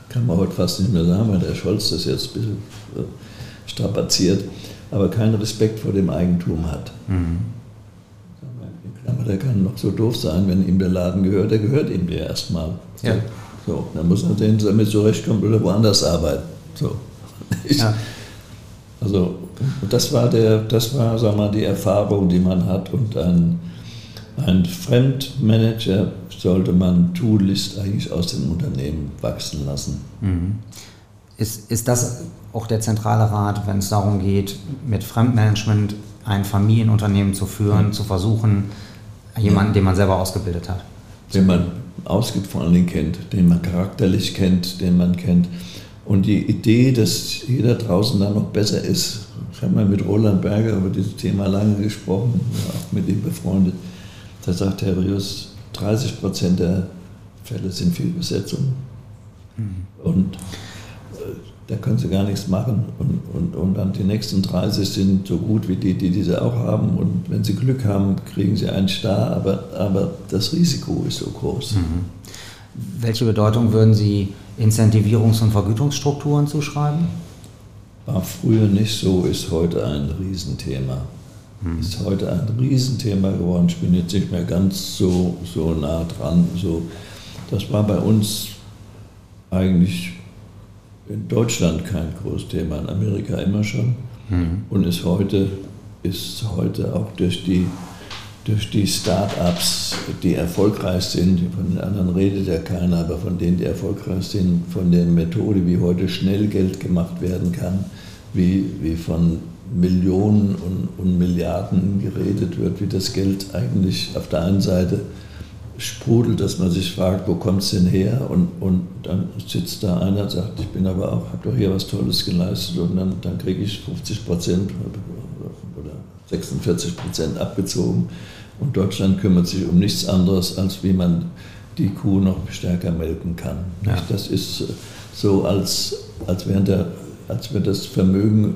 [SPEAKER 3] kann man heute fast nicht mehr sagen, weil der Scholz das jetzt ein bisschen äh, strapaziert, aber keinen Respekt vor dem Eigentum hat. Mhm. Der kann noch so doof sein, wenn ihm der Laden gehört, der gehört ihm der erstmal. Ja. So, dann muss er damit zurechtkommen oder woanders arbeiten. So. Ja. Also das war, der, das war sag mal, die Erfahrung, die man hat. Und ein, ein Fremdmanager sollte man tunlichst eigentlich aus dem Unternehmen wachsen lassen.
[SPEAKER 1] Mhm. Ist, ist das auch der zentrale Rat, wenn es darum geht, mit Fremdmanagement ein Familienunternehmen zu führen, ja. zu versuchen, jemanden, den man selber ausgebildet hat?
[SPEAKER 3] Den man ausgibt, vor allen Dingen kennt, den man charakterlich kennt, den man kennt. Und die Idee, dass jeder draußen da noch besser ist, ich habe mal mit Roland Berger über dieses Thema lange gesprochen, auch mit ihm befreundet. Da sagt Herr Rius, 30 Prozent der Fälle sind Fehlbesetzungen. Mhm. Und da können sie gar nichts machen. Und, und, und dann die nächsten 30 sind so gut wie die, die diese auch haben. Und wenn sie Glück haben, kriegen sie einen Star, aber, aber das Risiko ist so groß. Mhm.
[SPEAKER 1] Welche Bedeutung würden Sie Incentivierungs- und Vergütungsstrukturen zuschreiben?
[SPEAKER 3] War früher nicht so, ist heute ein Riesenthema. Hm. Ist heute ein Riesenthema geworden. Ich bin jetzt nicht mehr ganz so, so nah dran. So, das war bei uns eigentlich in Deutschland kein großes Thema, in Amerika immer schon. Hm. Und ist heute, ist heute auch durch die durch die Start-ups, die erfolgreich sind, von den anderen redet ja keiner, aber von denen, die erfolgreich sind, von der Methode, wie heute schnell Geld gemacht werden kann, wie, wie von Millionen und, und Milliarden geredet wird, wie das Geld eigentlich auf der einen Seite sprudelt, dass man sich fragt, wo kommt es denn her? Und, und dann sitzt da einer und sagt, ich bin aber auch, habe doch hier was Tolles geleistet und dann, dann kriege ich 50 Prozent oder 46 Prozent abgezogen. Und Deutschland kümmert sich um nichts anderes, als wie man die Kuh noch stärker melken kann. Ja. Das ist so, als, als, wäre der, als wäre das Vermögen,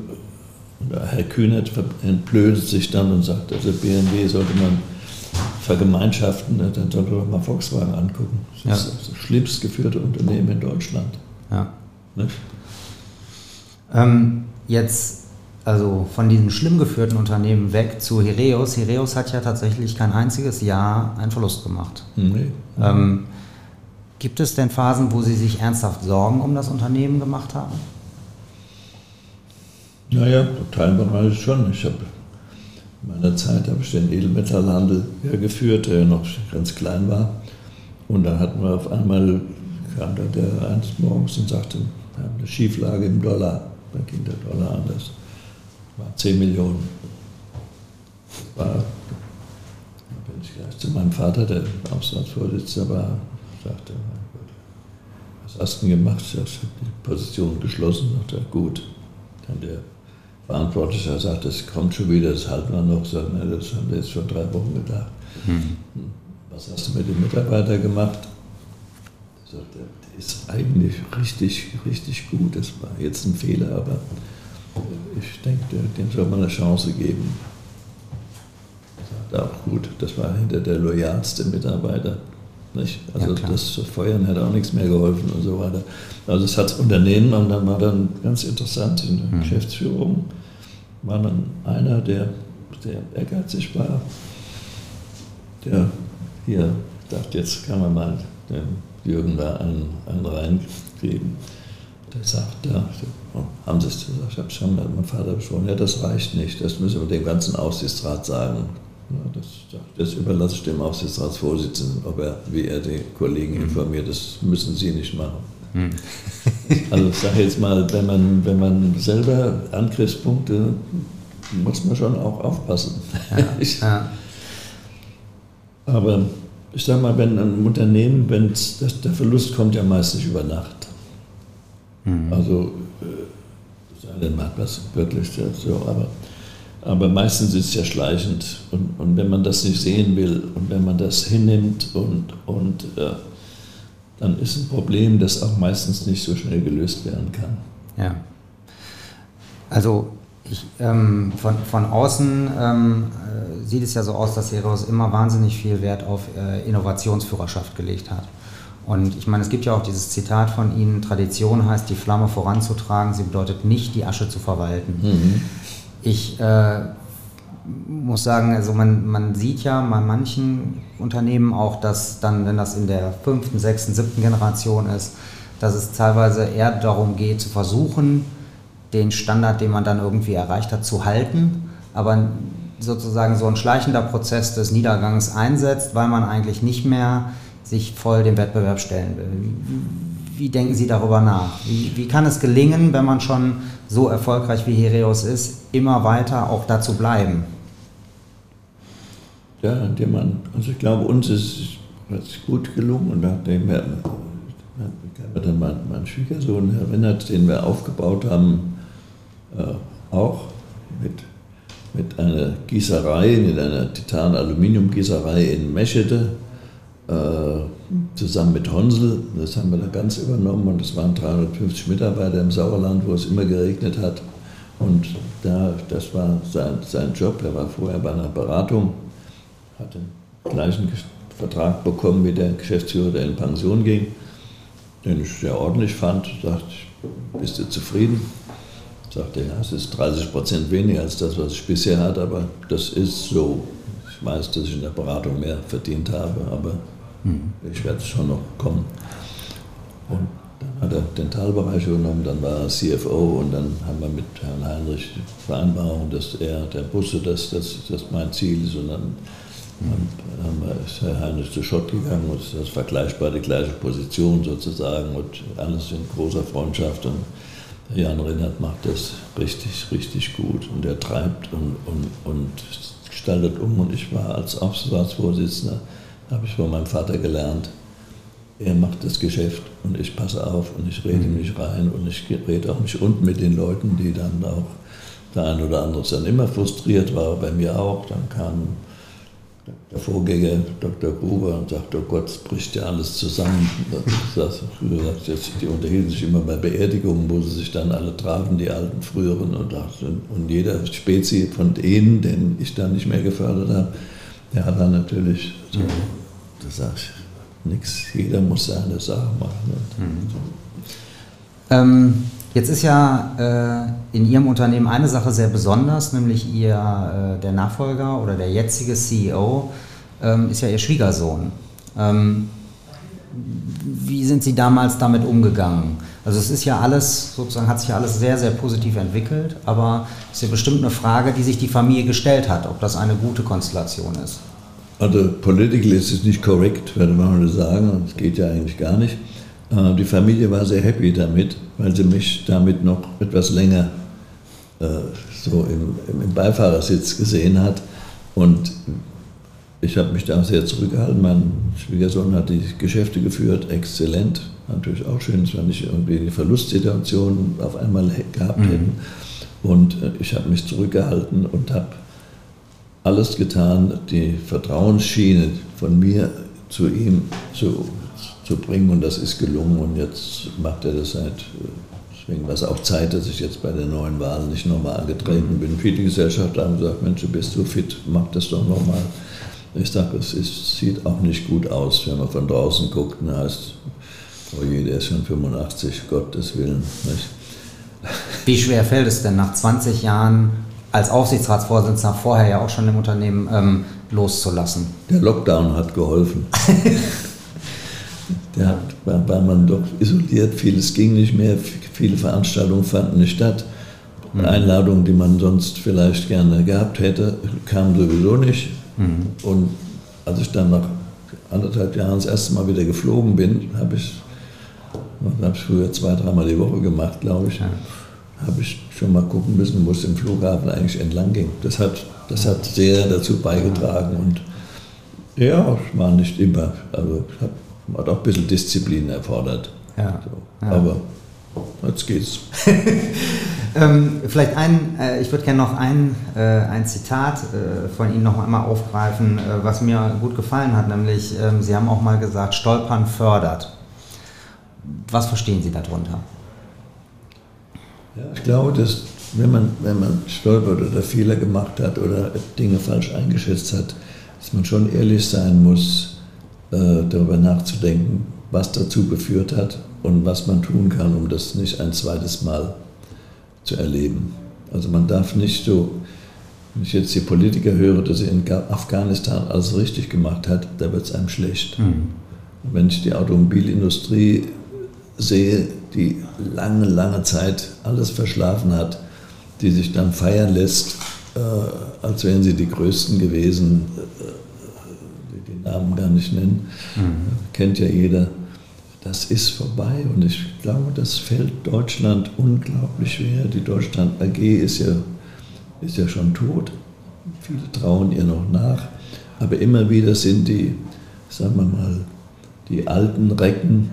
[SPEAKER 3] Herr Kühnert entblödet sich dann und sagt, also BMW sollte man vergemeinschaften, ne, dann sollte man mal Volkswagen angucken. Das ja. ist das schlimmst geführte Unternehmen in Deutschland.
[SPEAKER 1] Ja. Ähm, jetzt also von diesem schlimm geführten Unternehmen weg zu Heraeus. Heraeus hat ja tatsächlich kein einziges Jahr einen Verlust gemacht. Nee. Ähm, gibt es denn Phasen, wo Sie sich ernsthaft Sorgen um das Unternehmen gemacht haben?
[SPEAKER 3] Naja, teilweise schon. Ich habe meiner Zeit habe ich den Edelmetallhandel geführt, der noch ganz klein war. Und dann hatten wir auf einmal, kam da der eines morgens und sagte, wir haben eine Schieflage im Dollar. Da ging der Dollar anders war 10 Millionen. Das war, da bin ich gleich zu meinem Vater, der Aufsichtsratsvorsitzender war, sagte, was hast du denn gemacht? Ich habe die Position geschlossen, sagte gut. Dann der Verantwortliche sagt, das kommt schon wieder, das halten wir noch. Sagt, ne, das haben wir jetzt schon drei Wochen gedacht. Mhm. Was hast du mit dem Mitarbeiter gemacht? Sagt er, der ist eigentlich richtig, richtig gut. Das war jetzt ein Fehler, aber ich denke, dem soll man eine Chance geben. Sagt auch gut, das war hinter der loyalste Mitarbeiter. Nicht? Also ja, das Feuern hat auch nichts mehr geholfen und so weiter. Also es hat das Unternehmen und dann war dann ganz interessant in der mhm. Geschäftsführung, war dann einer, der, der ehrgeizig war, der hier dachte, jetzt kann man mal dem Jürgen da einen, einen reingeben. Der sagt, ja, oh, haben Sie es gesagt? Ich habe schon mit meinem Vater besprochen. Ja, das reicht nicht. Das müssen wir dem ganzen Aufsichtsrat sagen. Das, das, überlasse ich dem Aufsichtsratsvorsitzenden, ob er, wie er die Kollegen mhm. informiert. Das müssen Sie nicht machen. Mhm. also ich sage jetzt mal, wenn man, wenn man selber Angriffspunkte, muss man schon auch aufpassen. Ja, ja. Aber ich sage mal, wenn ein Unternehmen, wenn der Verlust kommt ja meist nicht über Nacht. Mhm. Also, äh, dann macht was wirklich so, aber, aber meistens ist es ja schleichend. Und, und wenn man das nicht sehen will und wenn man das hinnimmt und, und äh, dann ist ein Problem, das auch meistens nicht so schnell gelöst werden kann.
[SPEAKER 1] Ja. Also ich, ähm, von, von außen ähm, äh, sieht es ja so aus, dass Heroes immer wahnsinnig viel Wert auf äh, Innovationsführerschaft gelegt hat. Und ich meine, es gibt ja auch dieses Zitat von Ihnen, Tradition heißt, die Flamme voranzutragen, sie bedeutet nicht, die Asche zu verwalten. Mhm. Ich äh, muss sagen, also man, man sieht ja bei manchen Unternehmen auch, dass dann, wenn das in der fünften, sechsten, siebten Generation ist, dass es teilweise eher darum geht, zu versuchen, den Standard, den man dann irgendwie erreicht hat, zu halten, aber sozusagen so ein schleichender Prozess des Niedergangs einsetzt, weil man eigentlich nicht mehr sich voll dem Wettbewerb stellen will. Wie, denken Sie darüber nach? Wie, wie, kann es gelingen, wenn man schon so erfolgreich wie Heraeus ist, immer weiter auch dazu bleiben?
[SPEAKER 3] Ja, indem man, also ich glaube, uns ist es gut gelungen und nachdem wir, ich dann mein, mein Schwiegersohn erinnert, den wir aufgebaut haben, äh, auch mit, mit einer Gießerei, mit einer Titan-Aluminium-Gießerei in Meschede äh, zusammen mit Honsel. Das haben wir da ganz übernommen und es waren 350 Mitarbeiter im Sauerland, wo es immer geregnet hat. Und da, das war sein, sein Job. Er war vorher bei einer Beratung, hat den gleichen Vertrag bekommen wie der Geschäftsführer, der in Pension ging, den ich sehr ordentlich fand. Sagte ich, bist du zufrieden? Sagte ja, es ist 30 Prozent weniger als das, was ich bisher hatte, aber das ist so. Ich weiß, dass ich in der Beratung mehr verdient habe, aber Mhm. Ich werde schon noch kommen. Und dann hat er den Talbereich übernommen, dann war er CFO und dann haben wir mit Herrn Heinrich die Vereinbarung, dass er, der wusste, dass das mein Ziel ist. Und dann haben ist Herr Heinrich zu Schott gegangen und das ist vergleichbar die gleiche Position sozusagen. Und alles in großer Freundschaft. Und Jan Rennert macht das richtig, richtig gut. Und er treibt und, und, und gestaltet um. Und ich war als Aufsichtsratsvorsitzender habe ich von meinem Vater gelernt. Er macht das Geschäft und ich passe auf und ich rede mhm. mich rein und ich rede auch mich unten mit den Leuten, die dann auch der ein oder andere dann immer frustriert war, bei mir auch. Dann kam der Vorgänger Dr. Gruber und sagte, oh Gott, es bricht ja alles zusammen. Das, das, die unterhielten sich immer bei Beerdigungen, wo sie sich dann alle trafen, die alten früheren. Und, und jeder Spezi von denen, den ich dann nicht mehr gefördert habe, der hat dann natürlich, so, da sag ich, nichts, jeder muss seine Sache machen. Mhm.
[SPEAKER 1] Ähm, jetzt ist ja äh, in Ihrem Unternehmen eine Sache sehr besonders, nämlich Ihr, äh, der Nachfolger oder der jetzige CEO ähm, ist ja Ihr Schwiegersohn. Ähm, wie sind Sie damals damit umgegangen? Also es ist ja alles, sozusagen hat sich ja alles sehr, sehr positiv entwickelt, aber es ist ja bestimmt eine Frage, die sich die Familie gestellt hat, ob das eine gute Konstellation ist.
[SPEAKER 3] Also political ist es nicht korrekt, würde man sagen, das geht ja eigentlich gar nicht. Äh, die Familie war sehr happy damit, weil sie mich damit noch etwas länger äh, so im Beifahrersitz gesehen hat. Und ich habe mich da sehr zurückgehalten. Mein Schwiegersohn hat die Geschäfte geführt, exzellent. Natürlich auch schön, dass wir nicht irgendwie die Verlustsituation auf einmal gehabt mhm. hätten. Und äh, ich habe mich zurückgehalten und habe alles getan, die Vertrauensschiene von mir zu ihm zu, zu bringen und das ist gelungen und jetzt macht er das seit, deswegen war es auch Zeit, dass ich jetzt bei der neuen Wahl nicht nochmal angetreten bin. Viele Gesellschafter haben gesagt, Mensch, du bist so fit, mach das doch nochmal. Ich sage, es ist, sieht auch nicht gut aus, wenn man von draußen guckt und heißt, oh je, der ist schon 85, Gottes Willen. Nicht?
[SPEAKER 1] Wie schwer fällt es denn nach 20 Jahren als Aufsichtsratsvorsitzender vorher ja auch schon im Unternehmen ähm, loszulassen?
[SPEAKER 3] Der Lockdown hat geholfen. Der hat, weil man doch isoliert, vieles ging nicht mehr, viele Veranstaltungen fanden nicht statt. Mhm. Einladungen, die man sonst vielleicht gerne gehabt hätte, kamen sowieso nicht. Mhm. Und als ich dann nach anderthalb Jahren das erste Mal wieder geflogen bin, habe ich, habe ich früher zwei, dreimal die Woche gemacht, glaube ich. Ja habe ich schon mal gucken müssen, wo es im Flughafen eigentlich entlang ging. Das hat, das hat sehr dazu beigetragen und ja, es war nicht immer, also hat, hat auch ein bisschen Disziplin erfordert. Ja, so. ja. Aber jetzt geht's.
[SPEAKER 1] ähm, vielleicht ein, äh, ich würde gerne noch ein, äh, ein Zitat äh, von Ihnen noch einmal aufgreifen, äh, was mir gut gefallen hat, nämlich ähm, Sie haben auch mal gesagt, Stolpern fördert. Was verstehen Sie darunter?
[SPEAKER 3] Ja, ich glaube, dass wenn man, wenn man stolpert oder Fehler gemacht hat oder Dinge falsch eingeschätzt hat, dass man schon ehrlich sein muss, äh, darüber nachzudenken, was dazu geführt hat und was man tun kann, um das nicht ein zweites Mal zu erleben. Also man darf nicht so, wenn ich jetzt die Politiker höre, dass sie in Afghanistan alles richtig gemacht hat, da wird es einem schlecht. Mhm. Wenn ich die Automobilindustrie sehe, die lange, lange Zeit alles verschlafen hat, die sich dann feiern lässt, äh, als wären sie die Größten gewesen, äh, die den Namen gar nicht nennen, mhm. kennt ja jeder. Das ist vorbei und ich glaube, das fällt Deutschland unglaublich schwer. Die Deutschland AG ist ja, ist ja schon tot. Viele trauen ihr noch nach. Aber immer wieder sind die, sagen wir mal, die alten Recken,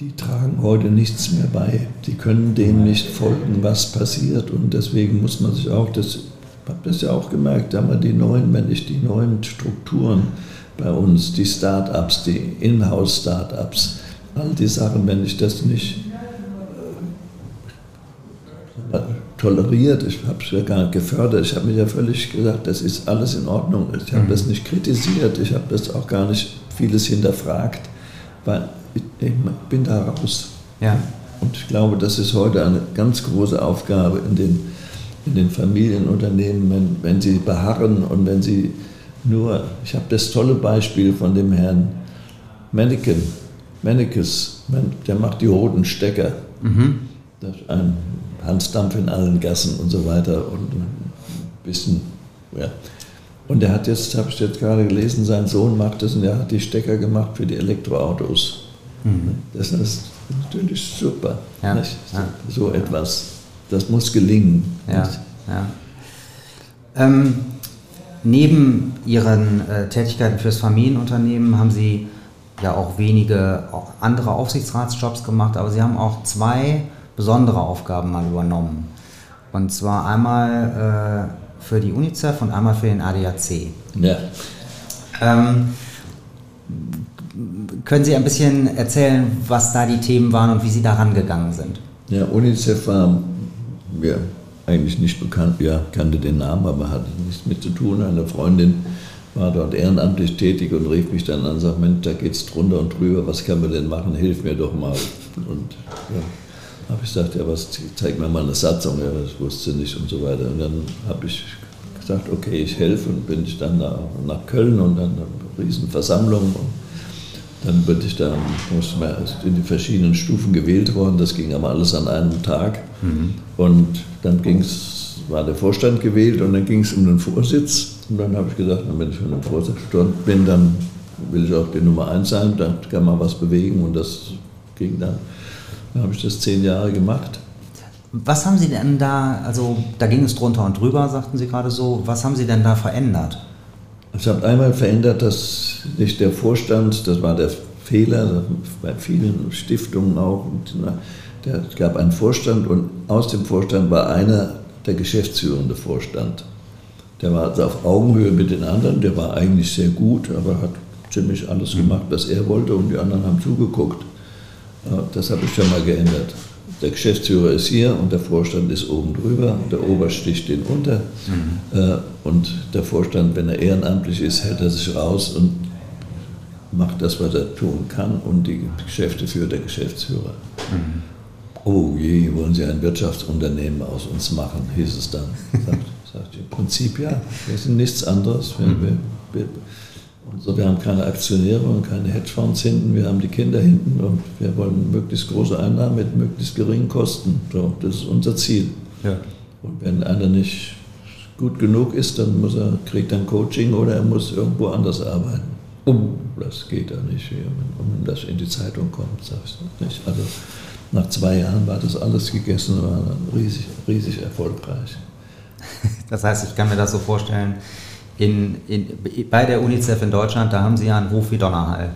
[SPEAKER 3] die tragen heute nichts mehr bei. Die können dem nicht folgen, was passiert. Und deswegen muss man sich auch, das, ich habe das ja auch gemerkt, da haben wir die neuen, wenn ich die neuen Strukturen bei uns, die Start-ups, die Inhouse-Start-ups, all die Sachen, wenn ich das nicht äh, toleriert, ich habe es ja gar nicht gefördert, ich habe mir ja völlig gesagt, das ist alles in Ordnung. Ich habe mhm. das nicht kritisiert, ich habe das auch gar nicht vieles hinterfragt, weil ich bin da raus. Ja. Und ich glaube, das ist heute eine ganz große Aufgabe in den, in den Familienunternehmen, wenn, wenn sie beharren und wenn sie nur, ich habe das tolle Beispiel von dem Herrn Manneken, Mannekes, der macht die roten Stecker. Mhm. Das ist ein Hans Dampf in allen Gassen und so weiter und ein bisschen, ja. Und er hat jetzt, habe ich jetzt gerade gelesen, sein Sohn macht das und er hat die Stecker gemacht für die Elektroautos. Mhm. Das ist natürlich super. Ja, ja. So etwas, das muss gelingen.
[SPEAKER 1] Ja, ja. Ähm, neben Ihren äh, Tätigkeiten fürs Familienunternehmen haben Sie ja auch wenige auch andere Aufsichtsratsjobs gemacht, aber Sie haben auch zwei besondere Aufgaben mal übernommen. Und zwar einmal äh, für die UNICEF und einmal für den ADAC. Ja. Ähm, können Sie ein bisschen erzählen, was da die Themen waren und wie Sie da rangegangen sind?
[SPEAKER 3] Ja, UNICEF war ja, eigentlich nicht bekannt, ja, kannte den Namen, aber hatte nichts mit zu tun. Eine Freundin war dort ehrenamtlich tätig und rief mich dann an und sagte, Mensch, da geht es drunter und drüber, was können wir denn machen, hilf mir doch mal. Und ja, habe ich gesagt, ja, was, zeig mir mal eine Satzung, ja, das wusste nicht und so weiter. Und dann habe ich gesagt, okay, ich helfe und bin ich dann nach, nach Köln und dann eine Riesenversammlung und dann bin ich dann in die verschiedenen Stufen gewählt worden, das ging aber alles an einem Tag. Mhm. Und dann ging's, war der Vorstand gewählt und dann ging es um den Vorsitz. Und dann habe ich gesagt, wenn ich für den Vorsitz bin, dann will ich auch die Nummer eins sein, dann kann man was bewegen und das ging dann. Dann habe ich das zehn Jahre gemacht.
[SPEAKER 1] Was haben Sie denn da, also da ging es drunter und drüber, sagten Sie gerade so, was haben Sie denn da verändert?
[SPEAKER 3] Ich habe einmal verändert, dass nicht der Vorstand, das war der Fehler bei vielen Stiftungen auch, es gab einen Vorstand und aus dem Vorstand war einer der geschäftsführende Vorstand. Der war also auf Augenhöhe mit den anderen, der war eigentlich sehr gut, aber hat ziemlich alles gemacht, was er wollte und die anderen haben zugeguckt. Das habe ich schon mal geändert. Der Geschäftsführer ist hier und der Vorstand ist oben drüber, der Ober sticht den unter. Mhm. Äh, und der Vorstand, wenn er ehrenamtlich ist, hält er sich raus und macht das, was er tun kann und die Geschäfte führt der Geschäftsführer. Mhm. Oh je, wollen Sie ein Wirtschaftsunternehmen aus uns machen, hieß es dann. Sagt, sagt im Prinzip ja, wir sind nichts anderes. Wir, wir, wir, so, wir haben keine Aktionäre und keine Hedgefonds hinten, wir haben die Kinder hinten und wir wollen möglichst große Einnahmen mit möglichst geringen Kosten. So, das ist unser Ziel. Ja. Und wenn einer nicht gut genug ist, dann muss er, kriegt er ein Coaching oder er muss irgendwo anders arbeiten. Um, das geht ja nicht, wenn das in die Zeitung kommt, sagst du nicht. Also nach zwei Jahren war das alles gegessen und war riesig, riesig erfolgreich.
[SPEAKER 1] Das heißt, ich kann mir das so vorstellen, in, in, bei der UNICEF in Deutschland, da haben Sie ja einen Ruf wie Donnerhall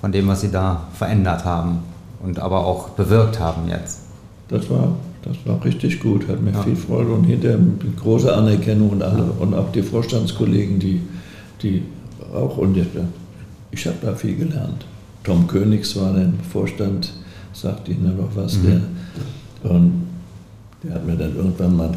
[SPEAKER 1] von dem, was Sie da verändert haben und aber auch bewirkt haben jetzt.
[SPEAKER 3] Das war, das war richtig gut, hat mir ja. viel Freude und hinterher große Anerkennung und alle und auch die Vorstandskollegen, die, die auch und ich habe da viel gelernt. Tom Königs war der Vorstand, sagt Ihnen noch was, mhm. der, und der hat mir dann irgendwann mal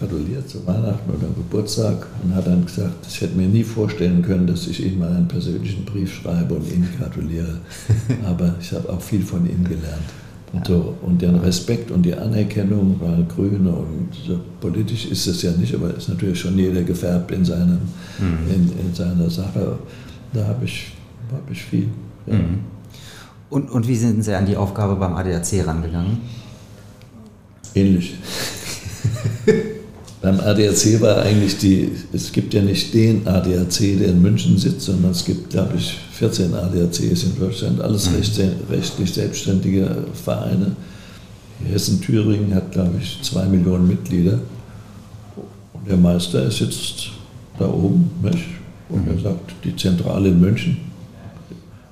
[SPEAKER 3] gratuliert zu Weihnachten oder Geburtstag und hat dann gesagt, ich hätte mir nie vorstellen können, dass ich ihm mal einen persönlichen Brief schreibe und ihm gratuliere. Aber ich habe auch viel von ihm gelernt. Und, so, und den Respekt und die Anerkennung, weil Grüne und so, politisch ist es ja nicht, aber ist natürlich schon jeder gefärbt in, seinem, mhm. in, in seiner Sache. Da habe ich, hab ich viel. Ja. Mhm.
[SPEAKER 1] Und, und wie sind Sie an die Aufgabe beim ADAC rangegangen?
[SPEAKER 3] Ähnlich. Beim ADAC war eigentlich die, es gibt ja nicht den ADAC, der in München sitzt, sondern es gibt, glaube ich, 14 ADACs in Deutschland, alles mhm. rechtlich selbstständige Vereine. Hessen-Thüringen hat, glaube ich, zwei Millionen Mitglieder. Und der Meister ist jetzt da oben, nicht? und er mhm. sagt, die Zentrale in München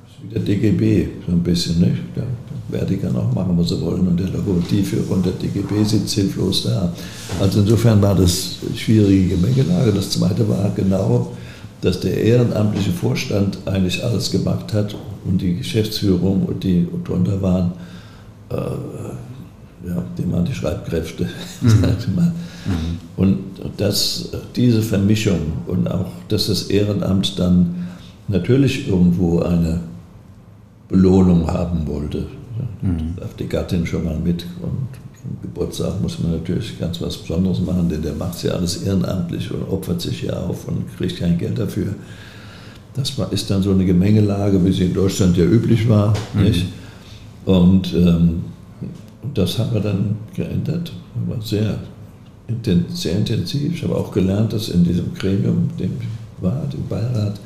[SPEAKER 3] ist wie der DGB, so ein bisschen. Nicht? Da werde kann auch machen, was sie wollen. Und der Lokomotivführer und der DGB sitzt hilflos da. Also insofern war das eine schwierige Gemengelage. Das Zweite war genau, dass der ehrenamtliche Vorstand eigentlich alles gemacht hat und die Geschäftsführung und die drunter waren, äh, ja, die waren die Schreibkräfte, mhm. Mhm. Und dass diese Vermischung und auch, dass das Ehrenamt dann natürlich irgendwo eine Belohnung haben wollte. Mhm. darf die Gattin schon mal mit. Und zum Geburtstag muss man natürlich ganz was Besonderes machen, denn der macht ja alles ehrenamtlich und opfert sich ja auf und kriegt kein Geld dafür. Das ist dann so eine Gemengelage, wie sie in Deutschland ja üblich war. Mhm. Nicht? Und ähm, das haben wir dann geändert. War sehr, sehr intensiv. Ich habe auch gelernt, dass in diesem Gremium, dem ich war, dem Beirat,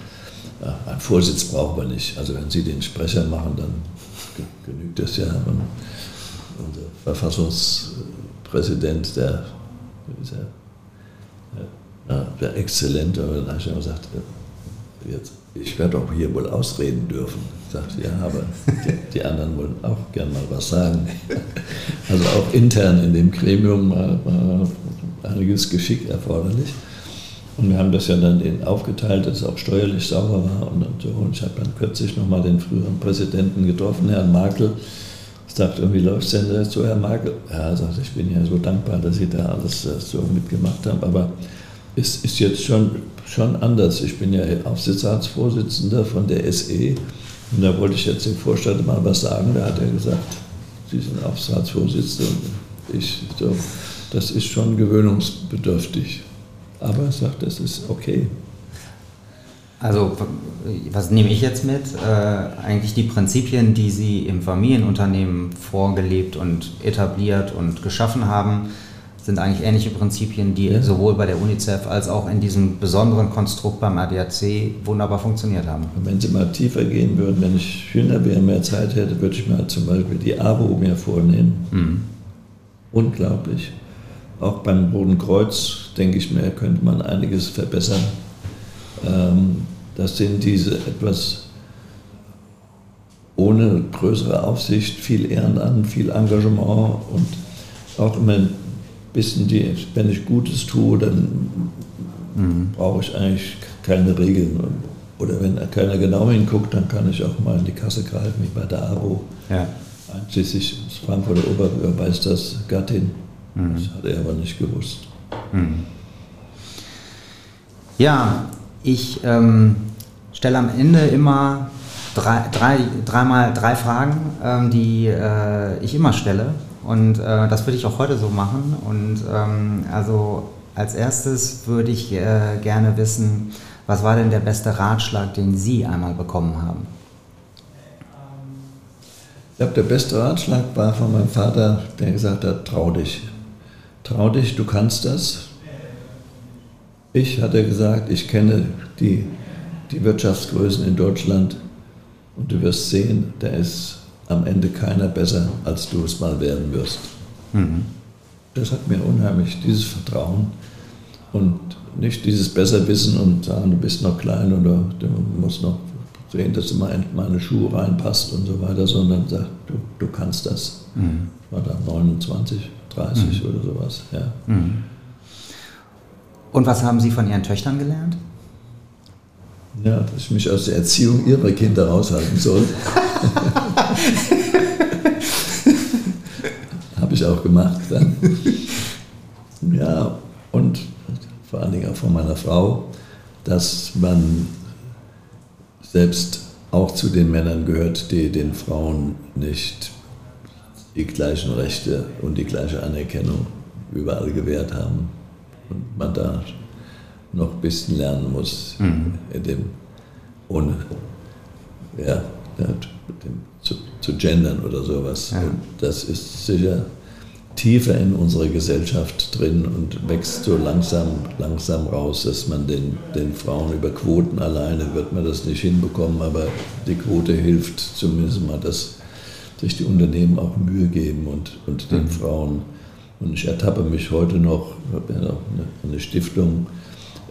[SPEAKER 3] ein Vorsitz brauchen wir nicht. Also wenn Sie den Sprecher machen, dann genügt das ja. Unser Verfassungspräsident, der, der wäre exzellent, aber dann ich gesagt, jetzt, ich werde auch hier wohl ausreden dürfen. Ich sagte, ja, aber die, die, anderen wollen auch gern mal was sagen. Also auch intern in dem Gremium war, war einiges Geschick erforderlich. Und wir haben das ja dann aufgeteilt, dass es auch steuerlich sauber war und, so. Und ich habe dann kürzlich nochmal den früheren Präsidenten getroffen, Herrn Markel. Ich sagte, wie läuft es denn so, Herr Markel? Ja, sagte, ich bin ja so dankbar, dass Sie da alles äh, so mitgemacht haben. Aber es ist jetzt schon, schon anders. Ich bin ja Aufsichtsratsvorsitzender von der SE und da wollte ich jetzt dem Vorstand mal was sagen. Da hat er gesagt, Sie sind Aufsichtsratsvorsitzender und ich so, das ist schon gewöhnungsbedürftig. Aber er sagt, das ist okay.
[SPEAKER 1] Also, was nehme ich jetzt mit? Äh, eigentlich die Prinzipien, die Sie im Familienunternehmen vorgelebt und etabliert und geschaffen haben, sind eigentlich ähnliche Prinzipien, die ja. sowohl bei der UNICEF als auch in diesem besonderen Konstrukt beim ADAC wunderbar funktioniert haben.
[SPEAKER 3] wenn Sie mal tiefer gehen würden, wenn ich jünger wäre, mehr Zeit hätte, würde ich mal zum Beispiel die AWO mir vornehmen. Mhm. Unglaublich. Auch beim Roten Kreuz, denke ich mir, könnte man einiges verbessern. Ähm, das sind diese etwas ohne größere Aufsicht, viel Ehrenamt, viel Engagement und auch immer bisschen die, wenn ich Gutes tue, dann mhm. brauche ich eigentlich keine Regeln. Oder wenn keiner genau hinguckt, dann kann ich auch mal in die Kasse greifen, wie bei der ABO. Ja. Einschließlich das Frankfurter Oberbürgermeisters Gattin. Mhm. Das hat er aber nicht gewusst. Mhm.
[SPEAKER 1] Ja, ich ähm, stelle am Ende immer drei, drei, dreimal drei Fragen, ähm, die äh, ich immer stelle. Und äh, das würde ich auch heute so machen. Und ähm, also als erstes würde ich äh, gerne wissen, was war denn der beste Ratschlag, den Sie einmal bekommen haben?
[SPEAKER 3] Ich glaube, der beste Ratschlag war von meinem Vater, der gesagt hat, trau dich. Trau dich, du kannst das. Ich hatte gesagt, ich kenne die, die Wirtschaftsgrößen in Deutschland und du wirst sehen, der ist am Ende keiner besser, als du es mal werden wirst. Mhm. Das hat mir unheimlich dieses Vertrauen und nicht dieses Besserwissen und sagen, du bist noch klein oder du musst noch sehen, dass du mal in meine Schuhe reinpasst und so weiter, sondern sagt, du, du kannst das. Mhm. Ich war da 29, 30 mhm. oder sowas. Ja. Mhm.
[SPEAKER 1] Und was haben Sie von Ihren Töchtern gelernt?
[SPEAKER 3] Ja, dass ich mich aus der Erziehung ihrer Kinder raushalten soll. Habe ich auch gemacht dann. Ja, und vor allen Dingen auch von meiner Frau, dass man selbst auch zu den Männern gehört, die den Frauen nicht die gleichen Rechte und die gleiche Anerkennung überall gewährt haben. Und man da noch ein bisschen lernen muss, mhm. in dem, ohne ja, zu, zu gendern oder sowas. Ja. Und das ist sicher tiefer in unserer Gesellschaft drin und wächst so langsam, langsam raus, dass man den, den Frauen über Quoten alleine wird man das nicht hinbekommen, aber die Quote hilft zumindest mal, dass sich die Unternehmen auch Mühe geben und, und den mhm. Frauen. Und ich ertappe mich heute noch, ich habe ja noch eine, eine Stiftung,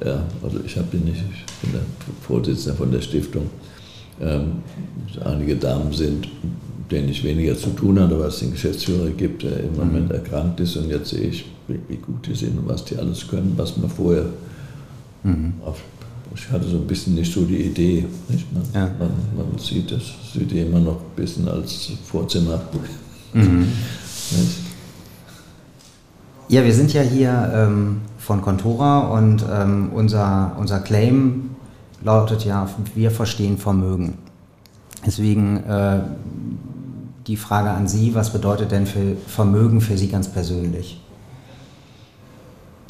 [SPEAKER 3] ja, also ich habe nicht, ich bin der Vorsitzender von der Stiftung, ähm, einige Damen sind, denen ich weniger zu tun hatte, weil es den Geschäftsführer gibt, der im Moment mhm. erkrankt ist und jetzt sehe ich, wie, wie, gut die sind und was die alles können, was man vorher mhm. auf, ich hatte so ein bisschen nicht so die Idee. Man, ja. man, man sieht das sieht immer noch ein bisschen als Vorzimmer. Mhm.
[SPEAKER 1] Ja, wir sind ja hier ähm, von Contora und ähm, unser, unser Claim lautet ja, wir verstehen Vermögen. Deswegen äh, die Frage an Sie, was bedeutet denn für Vermögen für Sie ganz persönlich?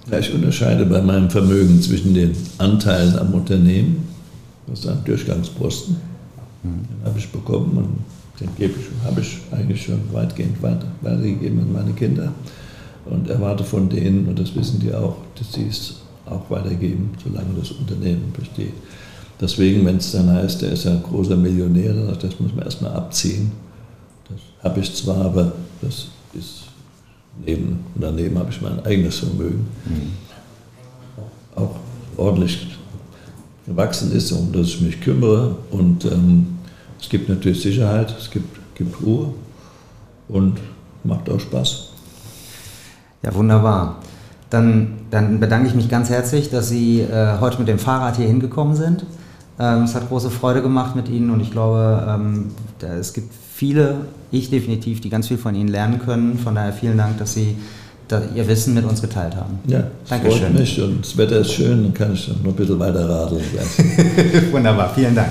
[SPEAKER 3] Ich unterscheide bei meinem Vermögen zwischen den Anteilen am Unternehmen, das ein Durchgangsposten, den habe ich bekommen und den gebe ich, habe ich eigentlich schon weitgehend weiter, weitergegeben an meine Kinder und erwarte von denen, und das wissen die auch, dass sie es auch weitergeben, solange das Unternehmen besteht. Deswegen, wenn es dann heißt, der ist ja ein großer Millionär, das muss man erstmal abziehen. Das habe ich zwar, aber das ist neben, daneben habe ich mein eigenes Vermögen. Mhm. auch ordentlich gewachsen ist, um das ich mich kümmere. Und ähm, es gibt natürlich Sicherheit, es gibt, gibt Ruhe und macht auch Spaß.
[SPEAKER 1] Ja, wunderbar. Dann, dann bedanke ich mich ganz herzlich, dass Sie äh, heute mit dem Fahrrad hier hingekommen sind. Ähm, es hat große Freude gemacht mit Ihnen und ich glaube, ähm, da, es gibt viele, ich definitiv, die ganz viel von Ihnen lernen können. Von daher vielen Dank, dass Sie da Ihr Wissen mit uns geteilt haben.
[SPEAKER 3] Ja, Dankeschön. freut mich und das Wetter ist schön, dann kann ich noch ein bisschen weiter radeln.
[SPEAKER 1] Wunderbar, vielen Dank.